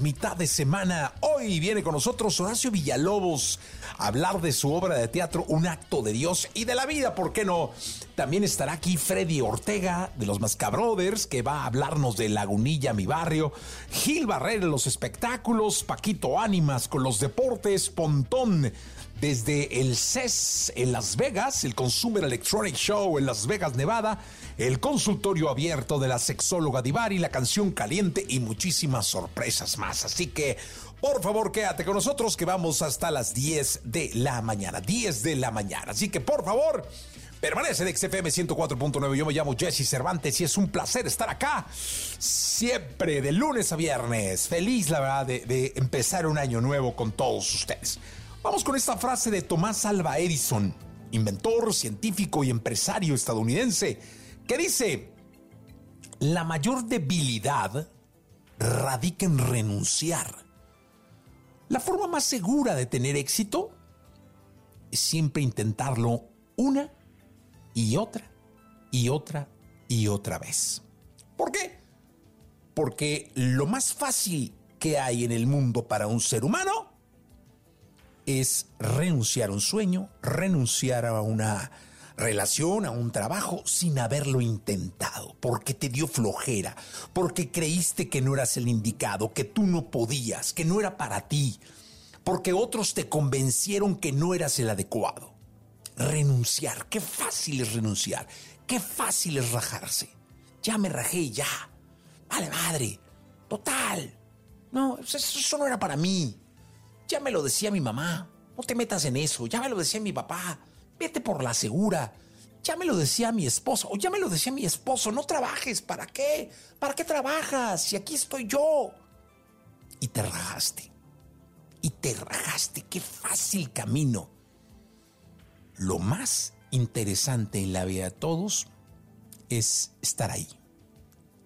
mitad de semana. Hoy viene con nosotros Horacio Villalobos a hablar de su obra de teatro Un acto de Dios y de la vida, ¿por qué no? También estará aquí Freddy Ortega de los Mascabrothers, que va a hablarnos de Lagunilla, mi barrio. Gil Barrera, los espectáculos. Paquito Ánimas con los deportes. Pontón desde el CES en Las Vegas, el Consumer Electronic Show en Las Vegas, Nevada, el consultorio abierto de la sexóloga Divari, la canción caliente y muchísimas sorpresas más. Así que, por favor, quédate con nosotros que vamos hasta las 10 de la mañana. 10 de la mañana. Así que, por favor, permanece en XFM 104.9. Yo me llamo Jesse Cervantes y es un placer estar acá siempre de lunes a viernes. Feliz, la verdad, de, de empezar un año nuevo con todos ustedes. Vamos con esta frase de Tomás Alva Edison, inventor, científico y empresario estadounidense, que dice, la mayor debilidad radica en renunciar. La forma más segura de tener éxito es siempre intentarlo una y otra y otra y otra vez. ¿Por qué? Porque lo más fácil que hay en el mundo para un ser humano es renunciar a un sueño, renunciar a una relación, a un trabajo sin haberlo intentado, porque te dio flojera, porque creíste que no eras el indicado, que tú no podías, que no era para ti, porque otros te convencieron que no eras el adecuado. Renunciar, qué fácil es renunciar, qué fácil es rajarse. Ya me rajé, ya. Vale, madre. Total. No, eso no era para mí. Ya me lo decía mi mamá. No te metas en eso. Ya me lo decía mi papá. Vete por la segura. Ya me lo decía mi esposo. O ya me lo decía mi esposo. No trabajes. ¿Para qué? ¿Para qué trabajas? Si aquí estoy yo. Y te rajaste. Y te rajaste. Qué fácil camino. Lo más interesante en la vida de todos es estar ahí.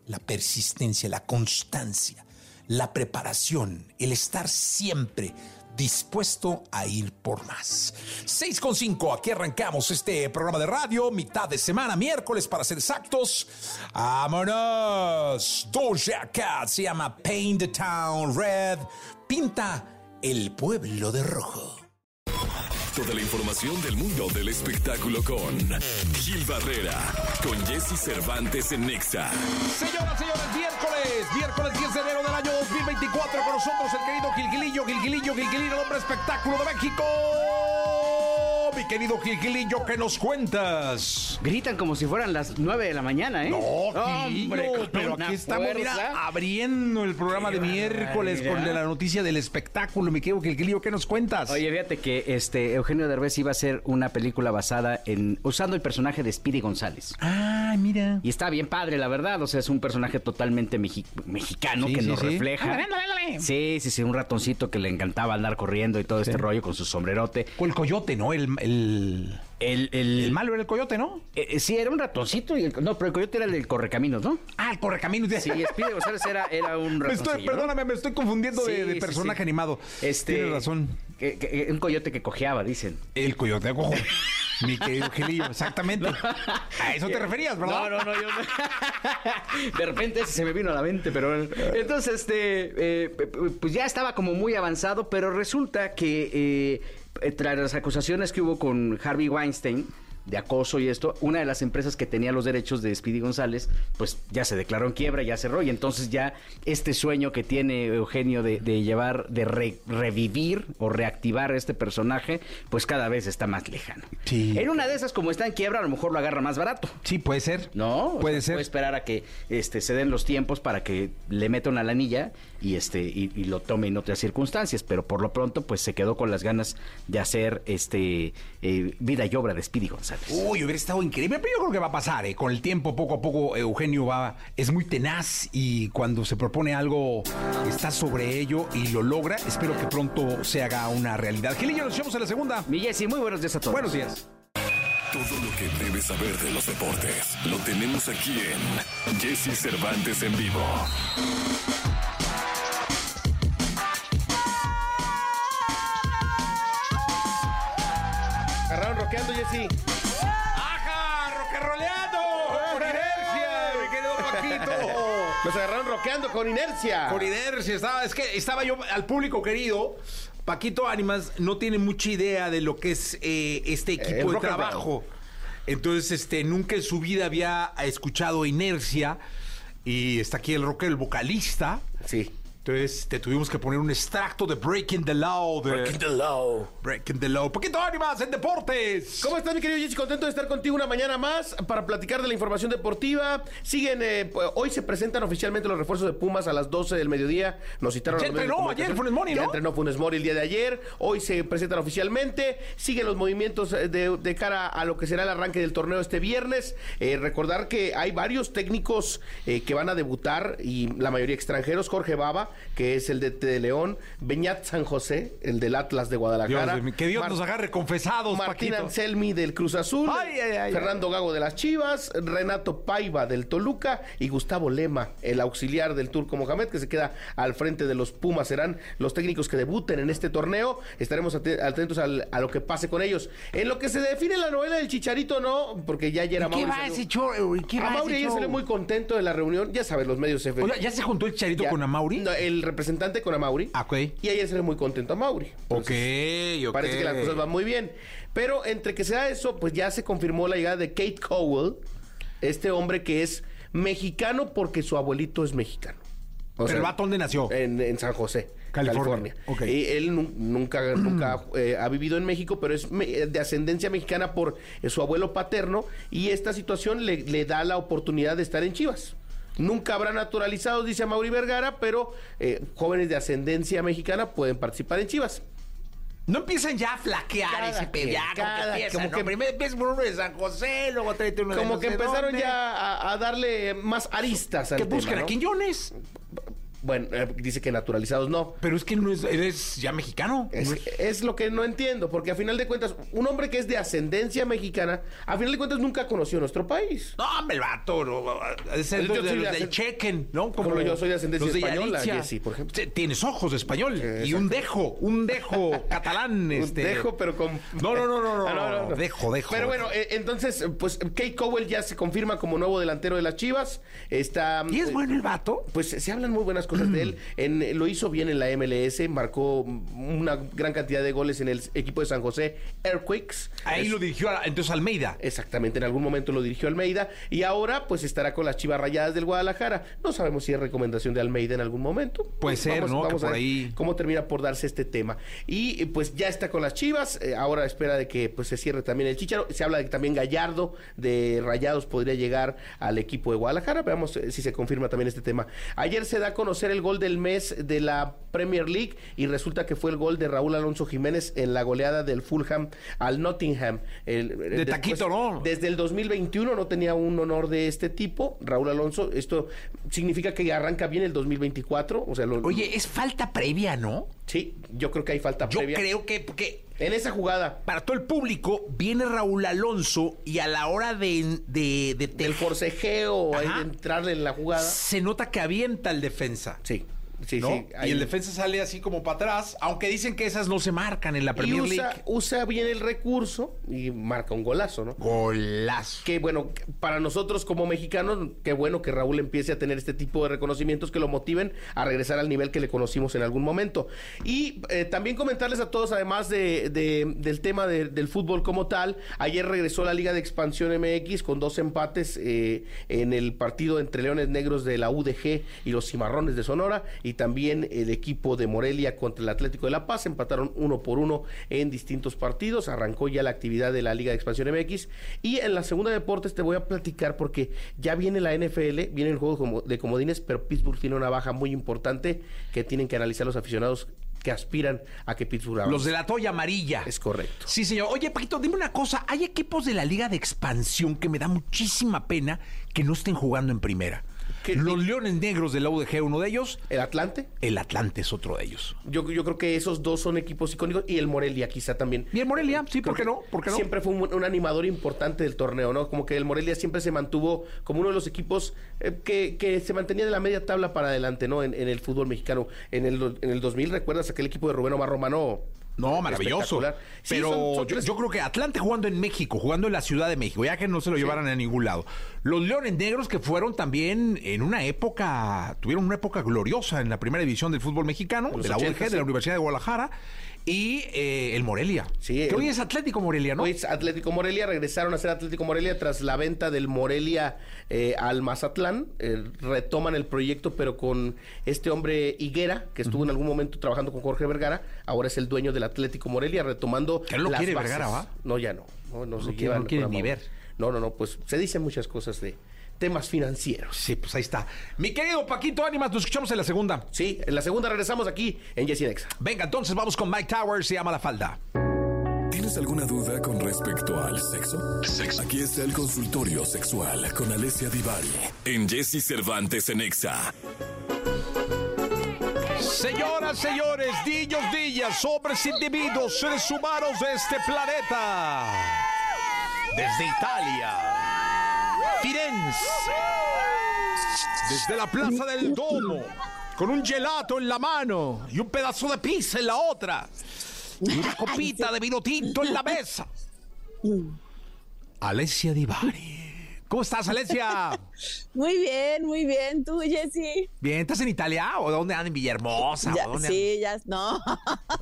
La persistencia, la constancia, la preparación, el estar siempre dispuesto a ir por más. 6 con 5, aquí arrancamos este programa de radio, mitad de semana, miércoles para ser exactos. ¡Vámonos! Doja Cat se llama Paint the Town Red, pinta el pueblo de rojo. Toda la información del mundo del espectáculo con Gil Barrera, con Jesse Cervantes en Nexa. Señoras, señores, miércoles, miércoles 10 de enero del año 2024, con nosotros el querido Gilgilillo, Gilgilillo, Gilgilillo, el hombre espectáculo de México. Mi querido Gilgilillo, ¿qué nos cuentas? Gritan como si fueran las 9 de la mañana, ¿eh? No, hombre, pero aquí estamos mira, abriendo el programa de miércoles con la noticia del espectáculo. Mi querido Gilgilillo, ¿qué nos cuentas? Oye, fíjate que este Eugenio Derbez iba a hacer una película basada en usando el personaje de Speedy González. Ay, mira. Y está bien padre, la verdad. O sea, es un personaje totalmente mexi- mexicano Sí, que sí, nos sí. refleja. Sí, sí, sí, un ratoncito que le encantaba andar corriendo y todo este rollo con su sombrerote. O el coyote, ¿no? El, el, El, el, el malo era el coyote, ¿no? eh, eh, sí, era un ratoncito. Y el- no, pero el coyote era el del correcaminos, ¿no? Ah, el correcaminos. Sí, Speedy González era, era un ¿no? perdóname, me estoy confundiendo de, Sí, de personaje sí. animado. Este, Tienes razón. que- que- un coyote que cojeaba, dicen. El coyote cojo. Mi querido Gilillo, exactamente. A eso te referías, ¿verdad? No, no, no, yo no. De repente ese se me vino a la mente, pero. Entonces, este, eh, pues ya estaba como muy avanzado, pero resulta que eh, tras las acusaciones que hubo con Harvey Weinstein, de acoso y esto, una de las empresas que tenía los derechos de Speedy González, pues ya se declaró en quiebra, ya cerró, y entonces ya este sueño que tiene Eugenio de, llevar, de revivir o reactivar a este personaje, pues cada vez está más lejano. En una de esas, como está en quiebra, a lo mejor lo agarra más barato. Sí, puede ser. No, puede ser. Puede esperar a que este, se den los tiempos para que le meta una lanilla y este y, lo tome en otras circunstancias, pero por lo pronto pues se quedó con las ganas de hacer este eh, vida y obra de Speedy González. Uy, hubiera estado increíble, pero yo creo que va a pasar, ¿eh? con el tiempo poco a poco Eugenio va es muy tenaz y cuando se propone algo está sobre ello y lo logra. Espero que pronto se haga una realidad. Gilillo, nos vemos en la segunda. Mi Jessy, muy buenos días a todos. Buenos días. Todo lo que debes saber de los deportes lo tenemos aquí en Jesse Cervantes en vivo. Roqueando, Jesse. ¡Ajá! ¡Roqueroleando! ¡Con inercia! ¡Me quedó Paquito! Nos agarraron roqueando con inercia. Con inercia. Estaba, es que estaba yo al público querido. Paquito Ánimas no tiene mucha idea de lo que es eh, este equipo de trabajo. Entonces, este, nunca en su vida había escuchado inercia. Y está aquí el rocker, el vocalista. Sí. Entonces te tuvimos que poner un extracto de Breaking the Law. Breaking the Law. Breaking the Law. Poquito ánimas en deportes. ¿Cómo estás, mi querido Jesse? Contento de estar contigo una mañana más para platicar de la información deportiva. Siguen, eh, hoy se presentan oficialmente los refuerzos de Pumas a las 12 del mediodía. Nos citaron ya entrenó ayer Funes Mori, ¿no? Ya entrenó Funes Mori el día de ayer. Hoy se presentan oficialmente. Siguen los movimientos eh, de, cara a lo que será el arranque del torneo este viernes. Eh, recordar que hay varios técnicos que van a debutar y la mayoría extranjeros. Jorge Baba, que es el de, de León, Beñat San José, el del Atlas de Guadalajara. que Dios nos agarre confesados, Martín Anselmi del Cruz Azul, Fernando Gago de las Chivas, Renato Paiva del Toluca y Gustavo Lema, el auxiliar del Turco Mohamed, que se queda al frente de los Pumas. Serán los técnicos que debuten en este torneo. Estaremos atentos a lo que pase con ellos. En lo que se define la novela del Chicharito, no, porque ya ayer a Mauri. ¿Qué va ese show? ¿Qué a Mauri ayer salió muy contento de la reunión. Ya sabes, los medios se ¿Ya se juntó el Chicharito con Amauri? No, el representante con Amauri. Ah, ok. Y ayer se ve muy contento a Mauri. ok, ok. Parece que las cosas van muy bien. Pero entre que sea eso, pues ya se confirmó la llegada de Kate Cowell, este hombre que es mexicano porque su abuelito es mexicano. O ¿Pero dónde nació? En, San José, California. Y él nunca, nunca eh, ha vivido en México, pero es de ascendencia mexicana por eh, su abuelo paterno y esta situación le, le da la oportunidad de estar en Chivas. Nunca habrá naturalizados, dice Mauri Vergara, pero eh, jóvenes de ascendencia mexicana pueden participar en Chivas. No empiezan ya a flaquear ese pedo. como que primero empiezan por uno de San José, luego tráete uno Como que empezaron ya a, darle más aristas al Que busquen a Quiñones. Bueno, eh, dice que naturalizados no. Pero es que no es, eres ya mexicano. Es, lo que no entiendo, porque a final de cuentas, un hombre que es de ascendencia mexicana, a final de cuentas nunca conoció nuestro país. No, hombre, el vato, no, es el de, del chequen, ¿no? Como, yo soy de ascendencia española, por ejemplo. Tienes ojos de español y un dejo, un dejo catalán. este... Dejo, pero con... No, no, no, no, no, dejo, dejo. Pero bueno, eh, entonces, pues Kate Cowell ya se confirma como nuevo delantero de las Chivas. Está... ¿Y es bueno el vato? Pues se hablan muy buenas cosas de él. En, lo hizo bien en la MLS, marcó una gran cantidad de goles en el equipo de San José Earthquakes. Ahí lo dirigió entonces Almeida. Exactamente, en algún momento lo dirigió Almeida y ahora pues estará con las Chivas Rayadas del Guadalajara. No sabemos si es recomendación de Almeida en algún momento. Puede ser, ¿no? Vamos a ver ahí... cómo termina por darse este tema. Y pues ya está con las Chivas, eh, ahora espera de que pues se cierre también el Chicharo. Se habla de que también Gallardo de Rayados podría llegar al equipo de Guadalajara. Veamos eh, si se confirma también este tema. Ayer se da a conocer el gol del mes de la Premier League y resulta que fue el gol de Raúl Alonso Jiménez en la goleada del Fulham al Nottingham. de taquito, ¿no? Desde el 2021 no tenía un honor de este tipo, Raúl Alonso. Esto significa que arranca bien el 2024. O sea, Oye, es falta previa, ¿no? Sí, yo creo que hay falta previa. Yo creo que, porque en esa jugada. Para todo el público, viene Raúl Alonso y a la hora de. de, Del forcejeo, de entrarle en la jugada. Se nota que avienta el defensa. Sí. Sí, ¿no? sí, Y el defensa sale así como para atrás, aunque dicen que esas no se marcan en la Y Premier usa, League. usa bien el recurso y marca un golazo, ¿no? Golazo. Que bueno, para nosotros como mexicanos, qué bueno que Raúl empiece a tener este tipo de reconocimientos que lo motiven a regresar al nivel que le conocimos en algún momento. Y eh, también comentarles a todos, además de, de- del tema de- del fútbol como tal, ayer regresó la Liga de Expansión MX con dos empates eh, en el partido entre Leones Negros de la UDG y los Cimarrones de Sonora, y también el equipo de Morelia contra el Atlético de La Paz, empataron uno por uno en distintos partidos, arrancó ya la actividad de la Liga de Expansión MX, y en la segunda de deportes te voy a platicar porque ya viene la NFL, viene el juego de comodines, pero Pittsburgh tiene una baja muy importante que tienen que analizar los aficionados que aspiran a que Pittsburgh avance. Los de la toalla amarilla. Es correcto. Sí, señor. Oye, Paquito, dime una cosa. Hay equipos de la Liga de Expansión que me da muchísima pena que no estén jugando en primera. ¿Qué- Los Leones Negros de la UDG, uno de ellos. El Atlante, El Atlante es otro de ellos. yo, yo creo que esos dos son equipos icónicos y el Morelia quizá también. Y el Morelia, sí, ¿por qué no? ¿Por qué no? Siempre fue un, un animador importante del torneo, ¿no? Como que el Morelia siempre se mantuvo como uno de los equipos eh, que, que se mantenía de la media tabla para adelante, ¿no? En, en el fútbol mexicano. En el, en el 2000, ¿recuerdas aquel equipo de Rubén Omar Romano? No, maravilloso. Sí, Pero son- son yo, creo que Atlante jugando en México, jugando en la Ciudad de México, ya que no se lo llevaran a ningún lado. Los Leones Negros que fueron también en una época, tuvieron una época gloriosa en la primera división del fútbol mexicano, los de la 80, UDG, de la Universidad de Guadalajara, y eh, el Morelia. Sí, que el- hoy es Atlético Morelia, ¿no? Hoy es Atlético Morelia, regresaron a ser Atlético Morelia tras la venta del Morelia eh, al Mazatlán. Eh, retoman el proyecto, pero con este hombre Higuera, que estuvo en algún momento trabajando con Jorge Vergara, ahora es el dueño del Atlético Morelia, retomando. Que no lo las quiere bases. Vergara, ¿va? No, ya no. No, no, se quiere- llevan no quiere ni ver. No, no, no, pues se dicen muchas cosas de temas financieros. Sí, pues ahí está. Mi querido Paquito Ánimas, nos escuchamos en la segunda. Sí, en la segunda regresamos aquí en Jessy Nexa. Venga, entonces vamos con Mike Towers, se llama La Falda. ¿Tienes alguna duda con respecto al sexo? Aquí está el consultorio sexual con Alessia Divari en Jesse Cervantes en Exa. Señoras, señores, niños, niñas, hombres, individuos, seres humanos de este planeta. Desde Italia, Firenze, desde la Plaza del Domo, con un gelato en la mano y un pedazo de pizza en la otra, y una copita de vino tinto en la mesa. Alessia Divari. ¿Cómo estás, Alessia? Muy bien, muy bien. ¿Tú, Jessy? Bien, ¿estás en Italia o dónde andan? ¿En Villahermosa? Ya, ¿O dónde sí, ya. No.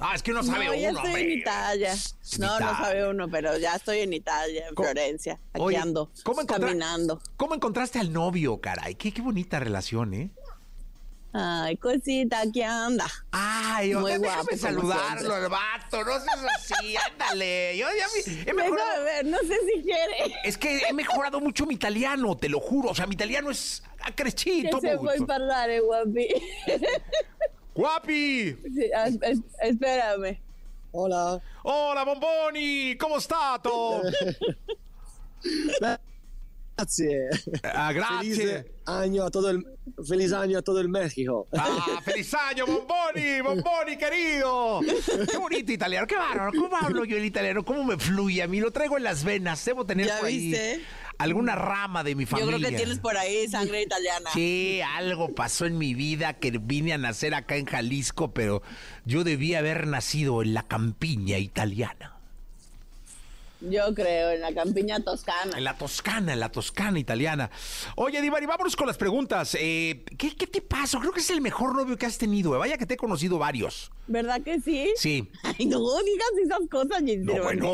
Ah, es que uno sabe no, ya uno, estoy hombre. en Italia. No, no Italia. sabe uno, pero ya estoy en Italia, en ¿Cómo- Florencia. Aquí Oye, ando. ¿cómo caminando. ¿Cómo encontraste al novio, caray? Qué, qué bonita relación, ¿eh? Ay, cosita, aquí anda. Ay, Muy oiga, guapo, déjame saludarlo al vato, no seas así, ándale. Yo ya me- he Déjame mejorado. ver, no sé si quiere. Es que he mejorado mucho mi italiano, te lo juro. O sea, mi italiano es Che accrescito. se puoi parlare, guapi. ¡Guapi! Sì, as- as- espérame. Hola. Hola, bomboni, ¿cómo stato? Grazie. Ah, grazie. Feliz año a todo el feliz año a todo el México. Ah, feliz año, bomboni, bomboni, querido. Qué bonito italiano, qué bárbaro. ¿Cómo hablo yo el italiano? ¿Cómo me fluye a mí? Lo traigo en las venas. Debo tener ¿Ya por ahí viste? alguna rama de mi Yo familia. creo que tienes por ahí sangre italiana. Sí, algo pasó en mi vida que vine a nacer acá en Jalisco, pero yo debía haber nacido en la campiña italiana. Yo creo, en la campiña toscana. En la Toscana, en la Toscana italiana. Oye, Divari, vámonos con las preguntas. Eh, ¿qué, ¿Qué te pasó? Creo que es el mejor novio que has tenido. eh. Vaya que te he conocido varios. ¿Verdad que sí? Sí. Ay, no digas esas cosas, Jessy. No, bueno,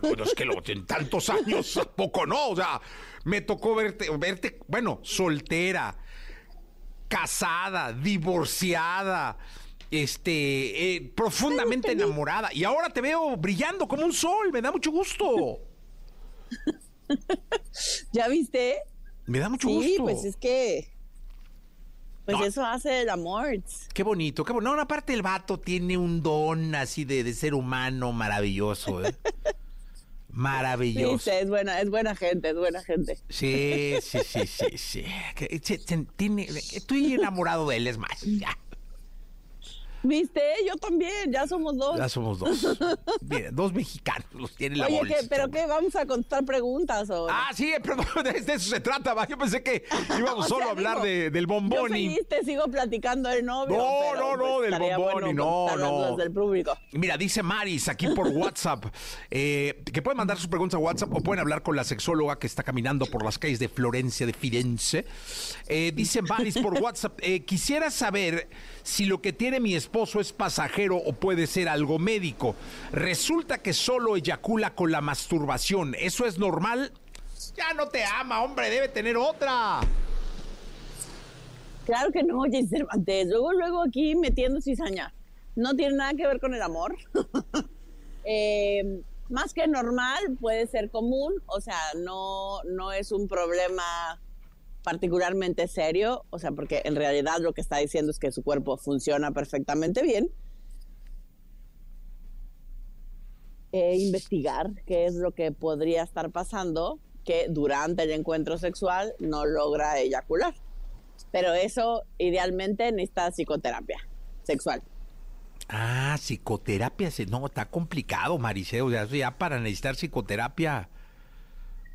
bueno, es que lo, en tantos años, ¿a poco no? O sea, me tocó verte, verte, bueno, soltera, casada, divorciada, este, eh, profundamente enamorada. Y ahora te veo brillando como un sol, me da mucho gusto. ¿Ya viste? Me da mucho Sí, gusto. pues es que. Pues No. eso hace el amor. Qué bonito, qué bonito. No, aparte el vato tiene un don así de, de ser humano maravilloso, ¿eh? Maravilloso. Sí, es buena, es buena gente, es buena gente. Sí, sí, sí, sí, sí. Tiene- estoy enamorado de él, es más. Ya. ¿Viste? Yo también, ya somos dos. Ya somos dos. Mira, dos mexicanos los tiene la Oye, bolsa. ¿qué, ¿pero qué? ¿Vamos a contestar preguntas o...? Ah, sí, perdón, de eso se trata. va. Yo pensé que íbamos O solo sea, a hablar digo, de- del Yo feliz te sigo platicando del novio. No, pero, no, no, pues, del bomboni, bueno no, no. del público. Mira, dice Maris aquí por WhatsApp eh, que pueden mandar sus preguntas a WhatsApp o pueden hablar con la sexóloga que está caminando por las calles de Florencia de Firenze. Eh, dice Maris por WhatsApp, eh, quisiera saber si lo que tiene mi esposo es pasajero o puede ser algo médico. Resulta que solo eyacula con la masturbación. ¿Eso es normal? Ya no te ama, hombre, debe tener otra. Claro que no, Jay Cervantes. Luego, luego aquí metiendo cizaña. No tiene nada que ver con el amor. Eh, más que normal, puede ser común. O sea, no, no es un problema particularmente serio. O sea, porque en realidad lo que está diciendo es que su cuerpo funciona perfectamente bien. Eh, investigar qué es lo que podría estar pasando que durante el encuentro sexual no logra eyacular. Pero eso idealmente necesita psicoterapia sexual. Ah, psicoterapia. No, está complicado, Mariceo. O sea, ya para necesitar psicoterapia,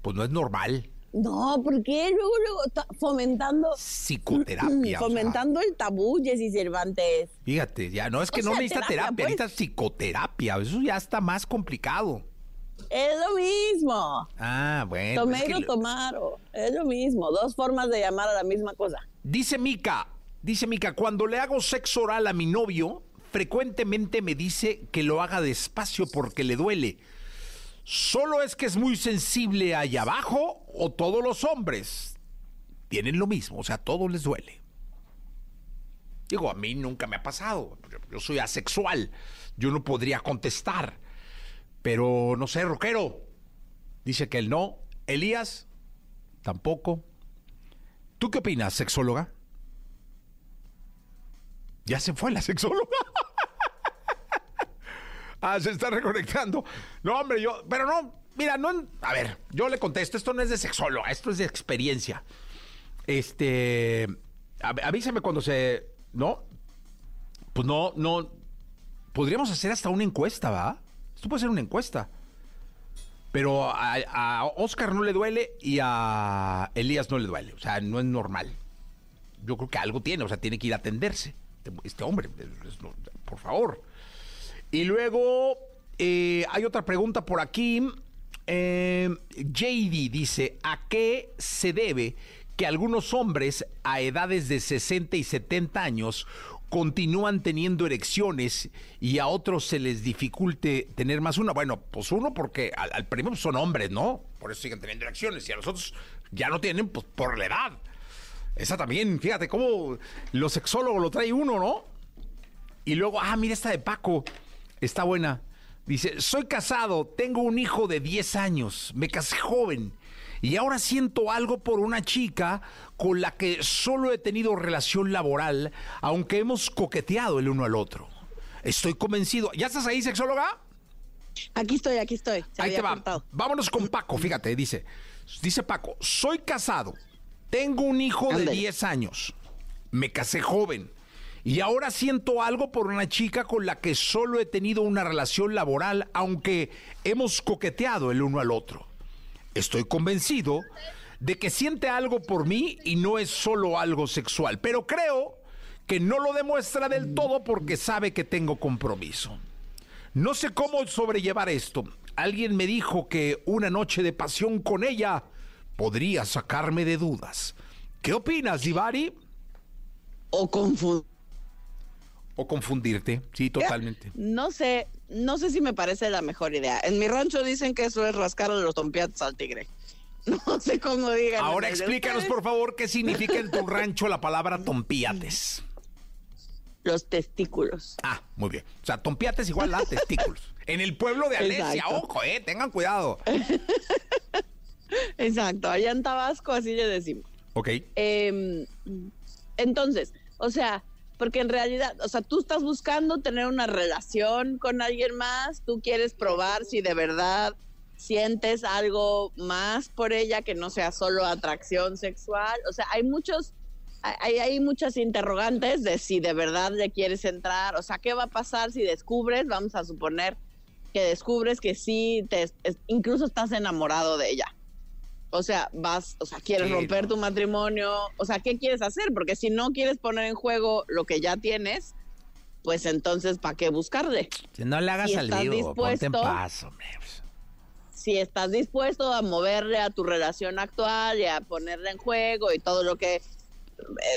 pues no es normal. No, porque luego, luego ta- fomentando, Psicoterapia. o sea, fomentando el tabú, Jessy Cervantes. fíjate, ya no es que O no sea, necesita terapia, terapia, pues. necesita psicoterapia. Eso ya está más complicado. Es lo mismo. Ah, bueno. Tomé es que o lo- tomar, o- es lo mismo. Dos formas de llamar a la misma cosa. Dice Mica, dice Mica, cuando le hago sexo oral a mi novio, frecuentemente me dice que lo haga despacio porque le duele. ¿Solo es que es muy sensible allá abajo o todos los hombres tienen lo mismo? O sea, a todos les duele. Digo, a mí nunca me ha pasado. Yo- soy asexual. Yo no podría contestar. Pero no sé, Roquero. Dice que él no. Elías, tampoco. ¿Tú qué opinas, sexóloga? Ya se fue la sexóloga. ah, se está reconectando. No, hombre, yo, pero no, mira, no, a ver, yo le contesto, esto no es de sexóloga, esto es de experiencia. Este, avísame cuando se, ¿no? Pues no, no, podríamos hacer hasta una encuesta, ¿va? Esto puede ser una encuesta. Pero a, a Oscar no le duele y a Elías no le duele. O sea, no es normal. Yo creo que algo tiene, o sea, tiene que ir a atenderse. Este hombre, por favor. Y luego eh, hay otra pregunta por aquí. Eh, JD dice, ¿a qué se debe que algunos hombres a edades de 60 y 70 años continúan teniendo erecciones y a otros se les dificulte tener más una? Bueno, pues uno porque al, al primero son hombres, ¿no? Por eso siguen teniendo erecciones y a los otros ya no tienen, pues por la edad. Esa también, fíjate cómo los sexólogos lo trae uno, ¿no? Y luego, ah, mira esta de Paco. Está buena. Dice, soy casado, tengo un hijo de 10 años, me casé joven y ahora siento algo por una chica con la que solo he tenido relación laboral, aunque hemos coqueteado el uno al otro. Estoy convencido. ¿Ya estás ahí, sexóloga? Aquí estoy, aquí estoy. Se Ahí te va. cortado. Vámonos con Paco, fíjate, dice. Dice Paco, soy casado, tengo un hijo de Ándale. 10 años, me casé joven y ahora siento algo por una chica con la que solo he tenido una relación laboral, aunque hemos coqueteado el uno al otro. Estoy convencido de que siente algo por mí y no es solo algo sexual, pero creo que no lo demuestra del todo porque sabe que tengo compromiso. No sé cómo sobrellevar esto. Alguien me dijo que una noche de pasión con ella podría sacarme de dudas. ¿Qué opinas, Divari? O confundir. O confundirte. Sí, totalmente. No sé, no sé si me parece la mejor idea. En mi rancho dicen que eso es rascarle los tompiates al tigre. No sé cómo digan. Ahora explícanos, por favor, qué significa en tu rancho la palabra tompiates. Los testículos. Ah, muy bien. O sea, tompiates igual a testículos. En el pueblo de Alesia, Exacto. ojo, eh, tengan cuidado. Exacto, allá en Tabasco así le decimos. Ok. Eh, entonces, o sea, porque en realidad, o sea, tú estás buscando tener una relación con alguien más, tú quieres probar si de verdad sientes algo más por ella que no sea solo atracción sexual. O sea, hay muchos hay, hay muchas interrogantes de si de verdad le quieres entrar, o sea, ¿qué va a pasar si descubres, vamos a suponer que descubres que sí, te, incluso estás enamorado de ella? O sea, vas, o sea, quieres Sí, romper no. tu matrimonio, o sea, ¿qué quieres hacer? Porque si no quieres poner en juego lo que ya tienes, pues entonces, ¿para qué buscarle? Si no le hagas ¿Y al vivo, ponte en paz, hombre. si estás dispuesto a moverle a tu relación actual y a ponerla en juego y todo lo que eh,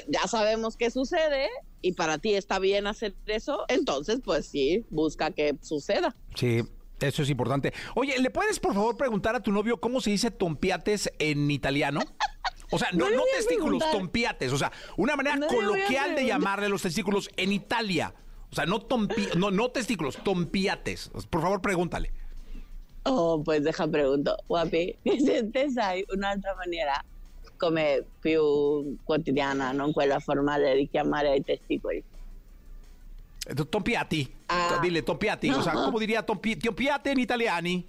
ya sabemos que sucede y para ti está bien hacer eso, entonces pues sí, busca que suceda. Sí, eso es importante. Oye, ¿le puedes por favor preguntar a tu novio cómo se dice tompiates en italiano? O sea, no, No testículos, tompiates. O sea, una manera No coloquial de llamarle los testículos en Italia. O sea, no, tompi no, no testículos, tompiates. Por favor, pregúntale. Oh, pues deja pregunto, guapi, se sai un'altra maniera come più quotidiana, non quella formale di chiamare ai testicoli. Eh, Tompiati. Ah. Dile, tompiati. O sea, ¿cómo diría tompi tompiate en italiani?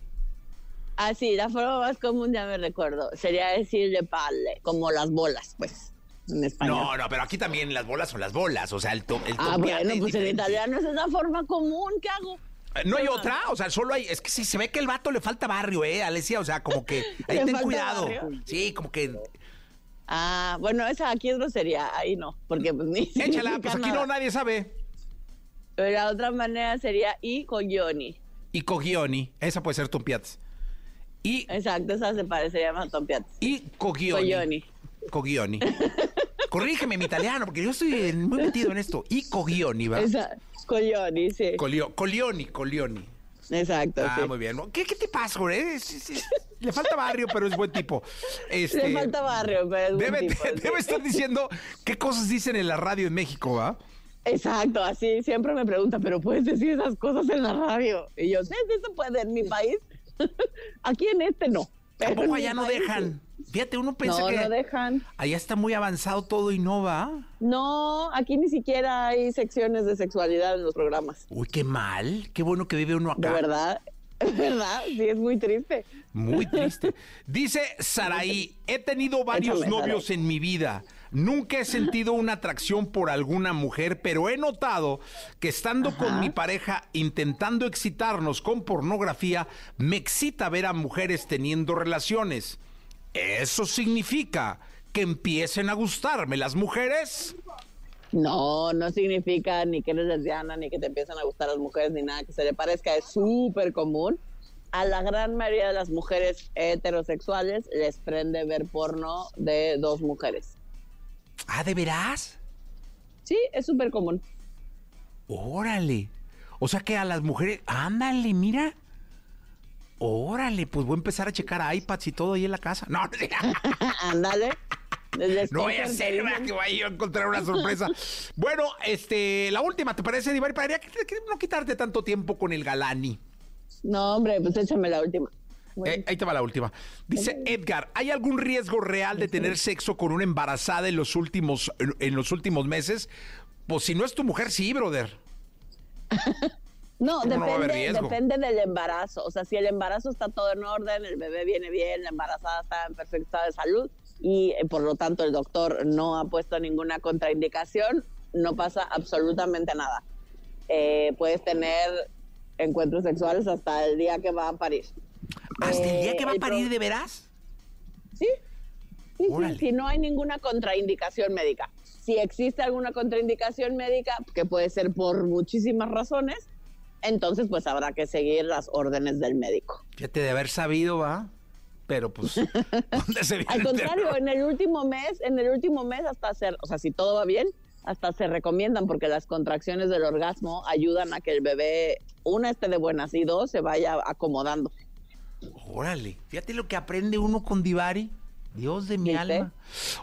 Ah, sí, la forma más común ya me recuerdo, sería decirle palle, como las bolas, pues, en español. No, no, pero aquí también las bolas son las bolas. O sea, el, to- el Ah, bueno, es pues en italiano esa es la forma común, ¿qué hago? Eh, ¿No hay ¿Qué otra? O sea, solo hay. Es que sí, se ve que el vato le falta barrio, ¿eh, Alesia? O sea, como que. Ahí ¿Le ten cuidado. barrio? Sí, como que. Ah, bueno, esa aquí es grosería, ahí no, porque pues ni Échala, pues aquí nada. no, nadie sabe. Pero la otra manera sería y coglioni. Y cogioni. Esa puede ser tompiates. Y, Exacto, esa se parecería más a tompiates. y cogioni. Coglioni. Cogioni. Corrígeme mi italiano, porque yo estoy muy metido en esto. Y cogioni, ¿va? Esa, coglioni, sí. Colio- Colioni, Colioni. Exacto, Ah, sí. muy bien. ¿Qué, qué te pasa, güey? Le falta barrio, pero es buen tipo. Este, Le falta barrio, pero es buen Debe, tipo, sí. debe estar diciendo qué cosas dicen en la radio en México, ¿va? Exacto, así siempre me pregunta, pero puedes decir esas cosas en la radio. Y yo, sí, sí se puede en mi país. Aquí en este no. pero Tampoco allá no país, dejan. Fíjate, uno piensa No, que no dejan. allá está muy avanzado todo y no va. No, aquí ni siquiera hay secciones de sexualidad en los programas. Uy, qué mal. Qué bueno que vive uno acá. De verdad, verdad, sí es muy triste. Muy triste. Dice Saraí, he tenido varios Échame, novios en mi vida. Nunca he sentido una atracción por alguna mujer, pero he notado que estando con mi pareja intentando excitarnos con pornografía, me excita ver a mujeres teniendo relaciones. ¿Eso significa que empiecen a gustarme las mujeres? No, no significa ni que eres lesbiana, ni que te empiezan a gustar las mujeres, ni nada que se le parezca. Es súper común. A la gran mayoría de las mujeres heterosexuales les prende ver porno de dos mujeres. Ah, ¿de veras? Sí, es súper común. Órale. O sea que a las mujeres, ándale, mira. Órale, pues voy a empezar a checar iPads y todo ahí en la casa. No, Ándale. No voy a ¿verdad? que vaya a encontrar una sorpresa. bueno, este, la última, ¿te parece, Divari? Para no quitarte tanto tiempo con el galani. No, hombre, pues échame la última. Bueno, Eh, ahí te va la última. Dice Edgar, ¿hay algún riesgo real de tener sexo con una embarazada en los últimos, en, los últimos meses? Pues si no es tu mujer, sí, brother. No, ¿Cómo no va a haber depende, depende del embarazo. O sea, si el embarazo está todo en orden, el bebé viene bien, la embarazada está en perfecto estado de salud y eh, por lo tanto el doctor no ha puesto ninguna contraindicación, no pasa absolutamente nada. Eh, puedes tener encuentros sexuales hasta el día que va a parir. ¿Hasta el día Eh, que va a parir de veras? Sí. Sí, sí, si no hay ninguna contraindicación médica. Si existe alguna contraindicación médica, que puede ser por muchísimas razones, entonces pues habrá que seguir las órdenes del médico. Fíjate de haber sabido, va. Pero pues, ¿dónde se viene Al contrario, en el último mes, en el último mes hasta hacer, o sea, si todo va bien, hasta se recomiendan porque las contracciones del orgasmo ayudan a que el bebé, una esté de buenas y dos se vaya acomodando. Órale, fíjate lo que aprende uno con Divari. Dios de mi ¿Viste? alma.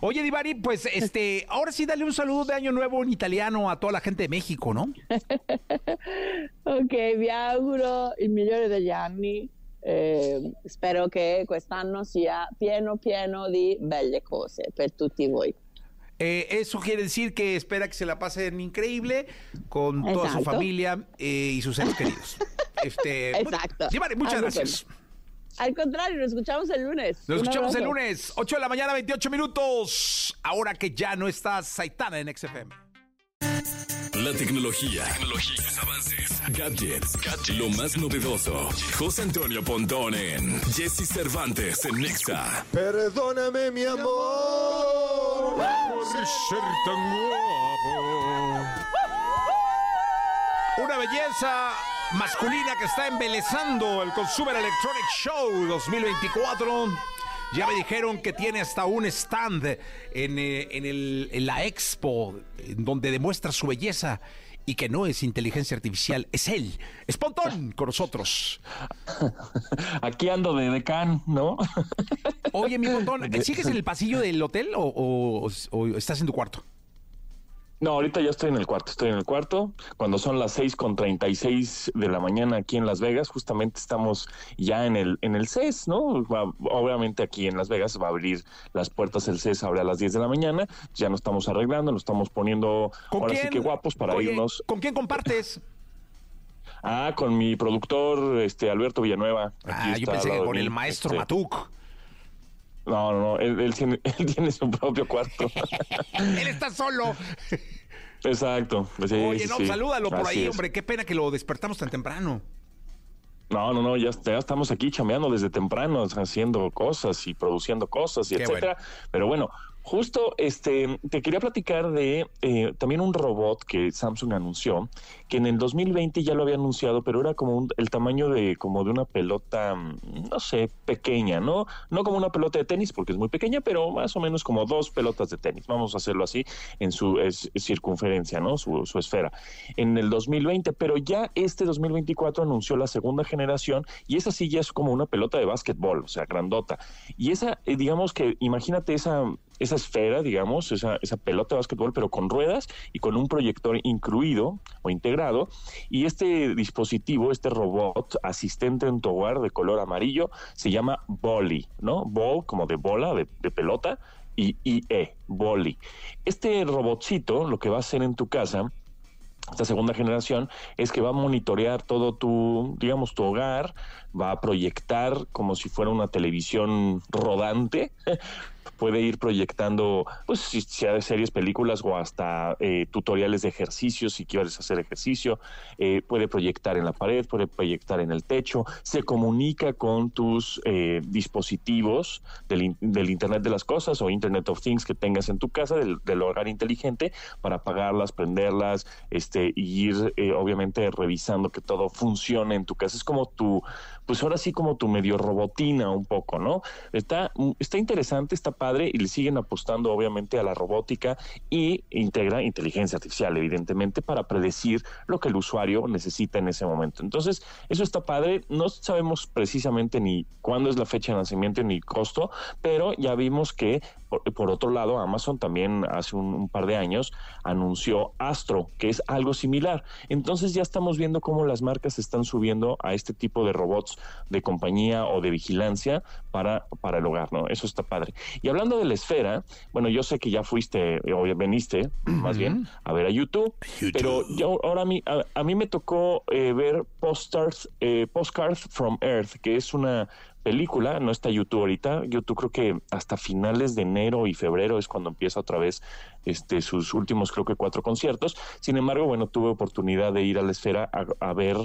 Oye, Divari, pues este, ahora sí dale un saludo de Año Nuevo en italiano a toda la gente de México, ¿no? Ok, vi auguro il migliore degli anni. Eh, spero che quest'anno sia pieno pieno di belle cose per tutti voi. Eh, eso quiere decir que espera que se la pasen increíble con toda su Exacto. familia eh, y sus seres queridos. Este, Exacto. Divari, muchas Algo gracias. Al contrario, nos escuchamos el lunes. Nos Un escuchamos el lunes, 8 de la mañana, 28 minutos. Ahora que ya no estás Saitana en XFM. La tecnología, tecnología, avances, gadgets, lo más novedoso. José Antonio Pontón en Jesse Cervantes en Nexa. Perdóname, mi amor. Por ser tan guapo. Una belleza masculina que está embelezando el Consumer Electronic Show 2024. Ya me dijeron que tiene hasta un stand en, eh, en el- en la expo en donde demuestra su belleza y que no es inteligencia artificial, es él. Es Pontón con nosotros. Aquí ando de decán, ¿no? Oye, mi Pontón, ¿sigues en el pasillo del hotel o, o- o estás en tu cuarto? No, ahorita ya estoy en el cuarto, estoy en el cuarto. Cuando son las seis con 36 de la mañana aquí en Las Vegas, justamente estamos ya en el, en el CES, ¿no? Va- obviamente aquí en Las Vegas va a abrir las puertas el CES abre a las 10 de la mañana. Ya nos estamos arreglando, nos estamos poniendo ahora sí que guapos para Oye, irnos. ¿Con quién compartes? Ah, con mi productor, este Alberto Villanueva. Aquí Ah, yo pensé que con el maestro este, Matuk. No, no, no, él, él tiene, él tiene su propio cuarto. Él está solo. Exacto. sí, Oye, no, sí. salúdalo por Así ahí, es. hombre. Qué pena que lo despertamos tan temprano. No, no, no, ya, ya estamos aquí chambeando desde temprano, haciendo cosas y produciendo cosas y Qué etcétera. Pero bueno, justo este te quería platicar de eh, también un robot que Samsung anunció, que en el 2020 ya lo había anunciado, pero era como un- el tamaño de como de una pelota, mm, no sé, pequeña, ¿no? No como una pelota de tenis porque es muy pequeña, pero más o menos como dos pelotas de tenis. Vamos a hacerlo así en su es- circunferencia, ¿no? Su, su esfera. En el 2020, pero ya este 2024 anunció la segunda generación y esa sí ya es como una pelota de básquetbol, o sea, grandota. Y esa, eh, digamos que, imagínate esa, esa esfera, digamos, esa, esa pelota de básquetbol, pero con ruedas y con un proyector incluido o integrado. Y este dispositivo, este robot asistente en tu hogar de color amarillo, se llama Bolly, ¿no? Ball como de bola, de, de pelota, y IE, Bolly. Este robotcito lo que va a hacer en tu casa esta segunda generación es que va a monitorear todo tu, digamos, tu hogar, va a proyectar como si fuera una televisión rodante, puede ir proyectando, pues, si sea series, películas o hasta eh, tutoriales de ejercicios si quieres hacer ejercicio, eh, puede proyectar en la pared, puede proyectar en el techo, se comunica con tus eh, dispositivos del, in- del Internet de las Cosas o Internet of Things que tengas en tu casa, del, hogar inteligente, para apagarlas, prenderlas, este, y ir eh, obviamente revisando que todo funcione en tu casa. Es como tu, pues ahora sí como tu medio robotina un poco, ¿no? Está, está interesante, está padre y le siguen apostando obviamente a la robótica y integra inteligencia artificial, evidentemente, para predecir lo que el usuario necesita en ese momento. Entonces, eso está padre. No sabemos precisamente ni cuándo es la fecha de nacimiento ni costo, pero ya vimos que, por, otro lado, Amazon también hace un, un par de años anunció Astro, que es algo similar. Entonces ya estamos viendo cómo las marcas están subiendo a este tipo de robots de compañía o de vigilancia para, para el hogar, ¿no? Eso está padre. Y hablando de la esfera, bueno, yo sé que ya fuiste, o veniste, más bien, a ver a YouTube, pero yo, ahora a mí, a, a mí me tocó eh, ver Postcards, eh, Postcards from Earth, que es una película, no está YouTube ahorita, YouTube creo que hasta finales de enero y febrero es cuando empieza otra vez este sus últimos creo que cuatro conciertos. Sin embargo, bueno, tuve oportunidad de ir a la esfera a, ver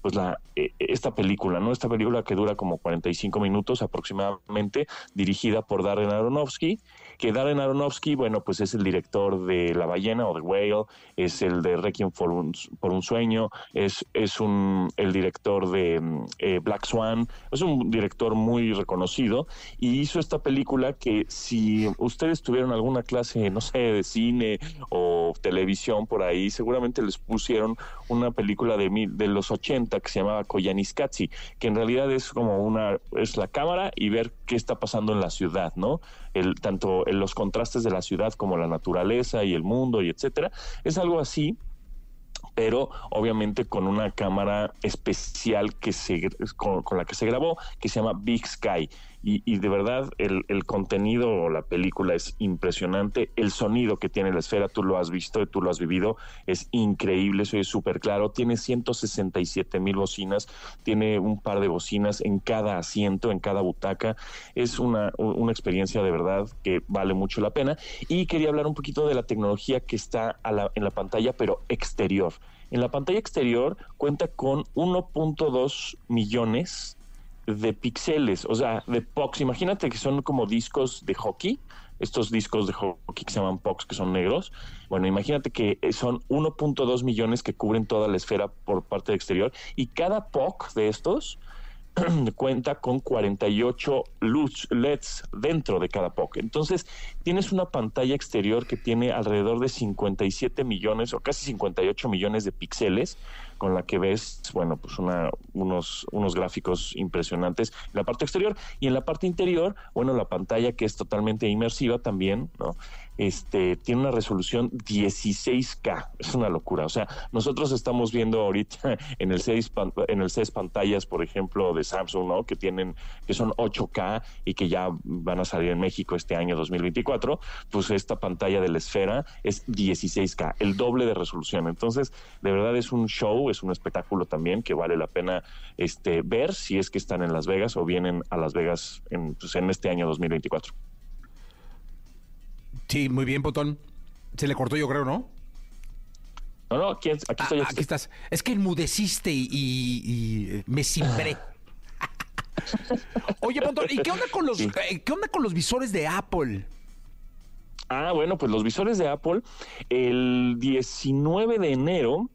pues la eh, esta película, ¿no? Esta película que dura como 45 minutos aproximadamente, dirigida por Darren Aronofsky, que Darren Aronofsky, bueno, pues es el director de La ballena o The Whale, es el de Requiem for un, por un sueño, es, es un el director de eh, Black Swan, es un director muy reconocido y hizo esta película que si ustedes tuvieron alguna clase, no sé, de cine o televisión por ahí, seguramente les pusieron una película de, mil- de los 80 que se llamaba Koyaanisqatsi, que en realidad es como una, es la cámara y ver qué está pasando en la ciudad, ¿no? El, tanto en los contrastes de la ciudad como la naturaleza y el mundo y etcétera. Es algo así, pero obviamente con una cámara especial que se con, con la que se grabó que se llama Big Sky y, y de verdad el, contenido o la película es impresionante. El sonido que tiene la esfera, tú lo has visto, tú lo has vivido, es increíble, eso es súper claro. Tiene 167 mil bocinas, tiene un par de bocinas en cada asiento, en cada butaca. Es una, una experiencia de verdad que vale mucho la pena. Y quería hablar un poquito de la tecnología que está a la, en la pantalla, pero exterior. En la pantalla exterior cuenta con 1.2 millones de píxeles, o sea, de POX. Imagínate que son como discos de hockey, estos discos de hockey que se llaman POX, que son negros. Bueno, imagínate que son 1.2 millones que cubren toda la esfera por parte del exterior y cada POC de estos cuenta con 48 luz LEDs dentro de cada POC. Entonces, tienes una pantalla exterior que tiene alrededor de 57 millones o casi 58 millones de píxeles con la que ves, bueno, pues una, unos, unos gráficos impresionantes en la parte exterior y en la parte interior, bueno, la pantalla que es totalmente inmersiva también, ¿no? Este, tiene una resolución 16K, es una locura, o sea, nosotros estamos viendo ahorita en el 6 en el 6 pantallas, por ejemplo, de Samsung, ¿no? Que tienen que son 8K y que ya van a salir en México este año 2024, pues esta pantalla de la esfera es 16K, el doble de resolución. Entonces, de verdad es un show, es un espectáculo también que vale la pena este ver si es que están en Las Vegas o vienen a Las Vegas en, pues, en este año 2024. Sí, muy bien, Potón. Se le cortó, yo creo, ¿no? No, no, aquí, aquí estoy. Ah, aquí estás. Es que enmudeciste y, y, y me cimbré. Oye, Potón, ¿y qué onda con los, sí. Eh, qué onda con los visores de Apple? Ah, bueno, pues los visores de Apple, el 19 de enero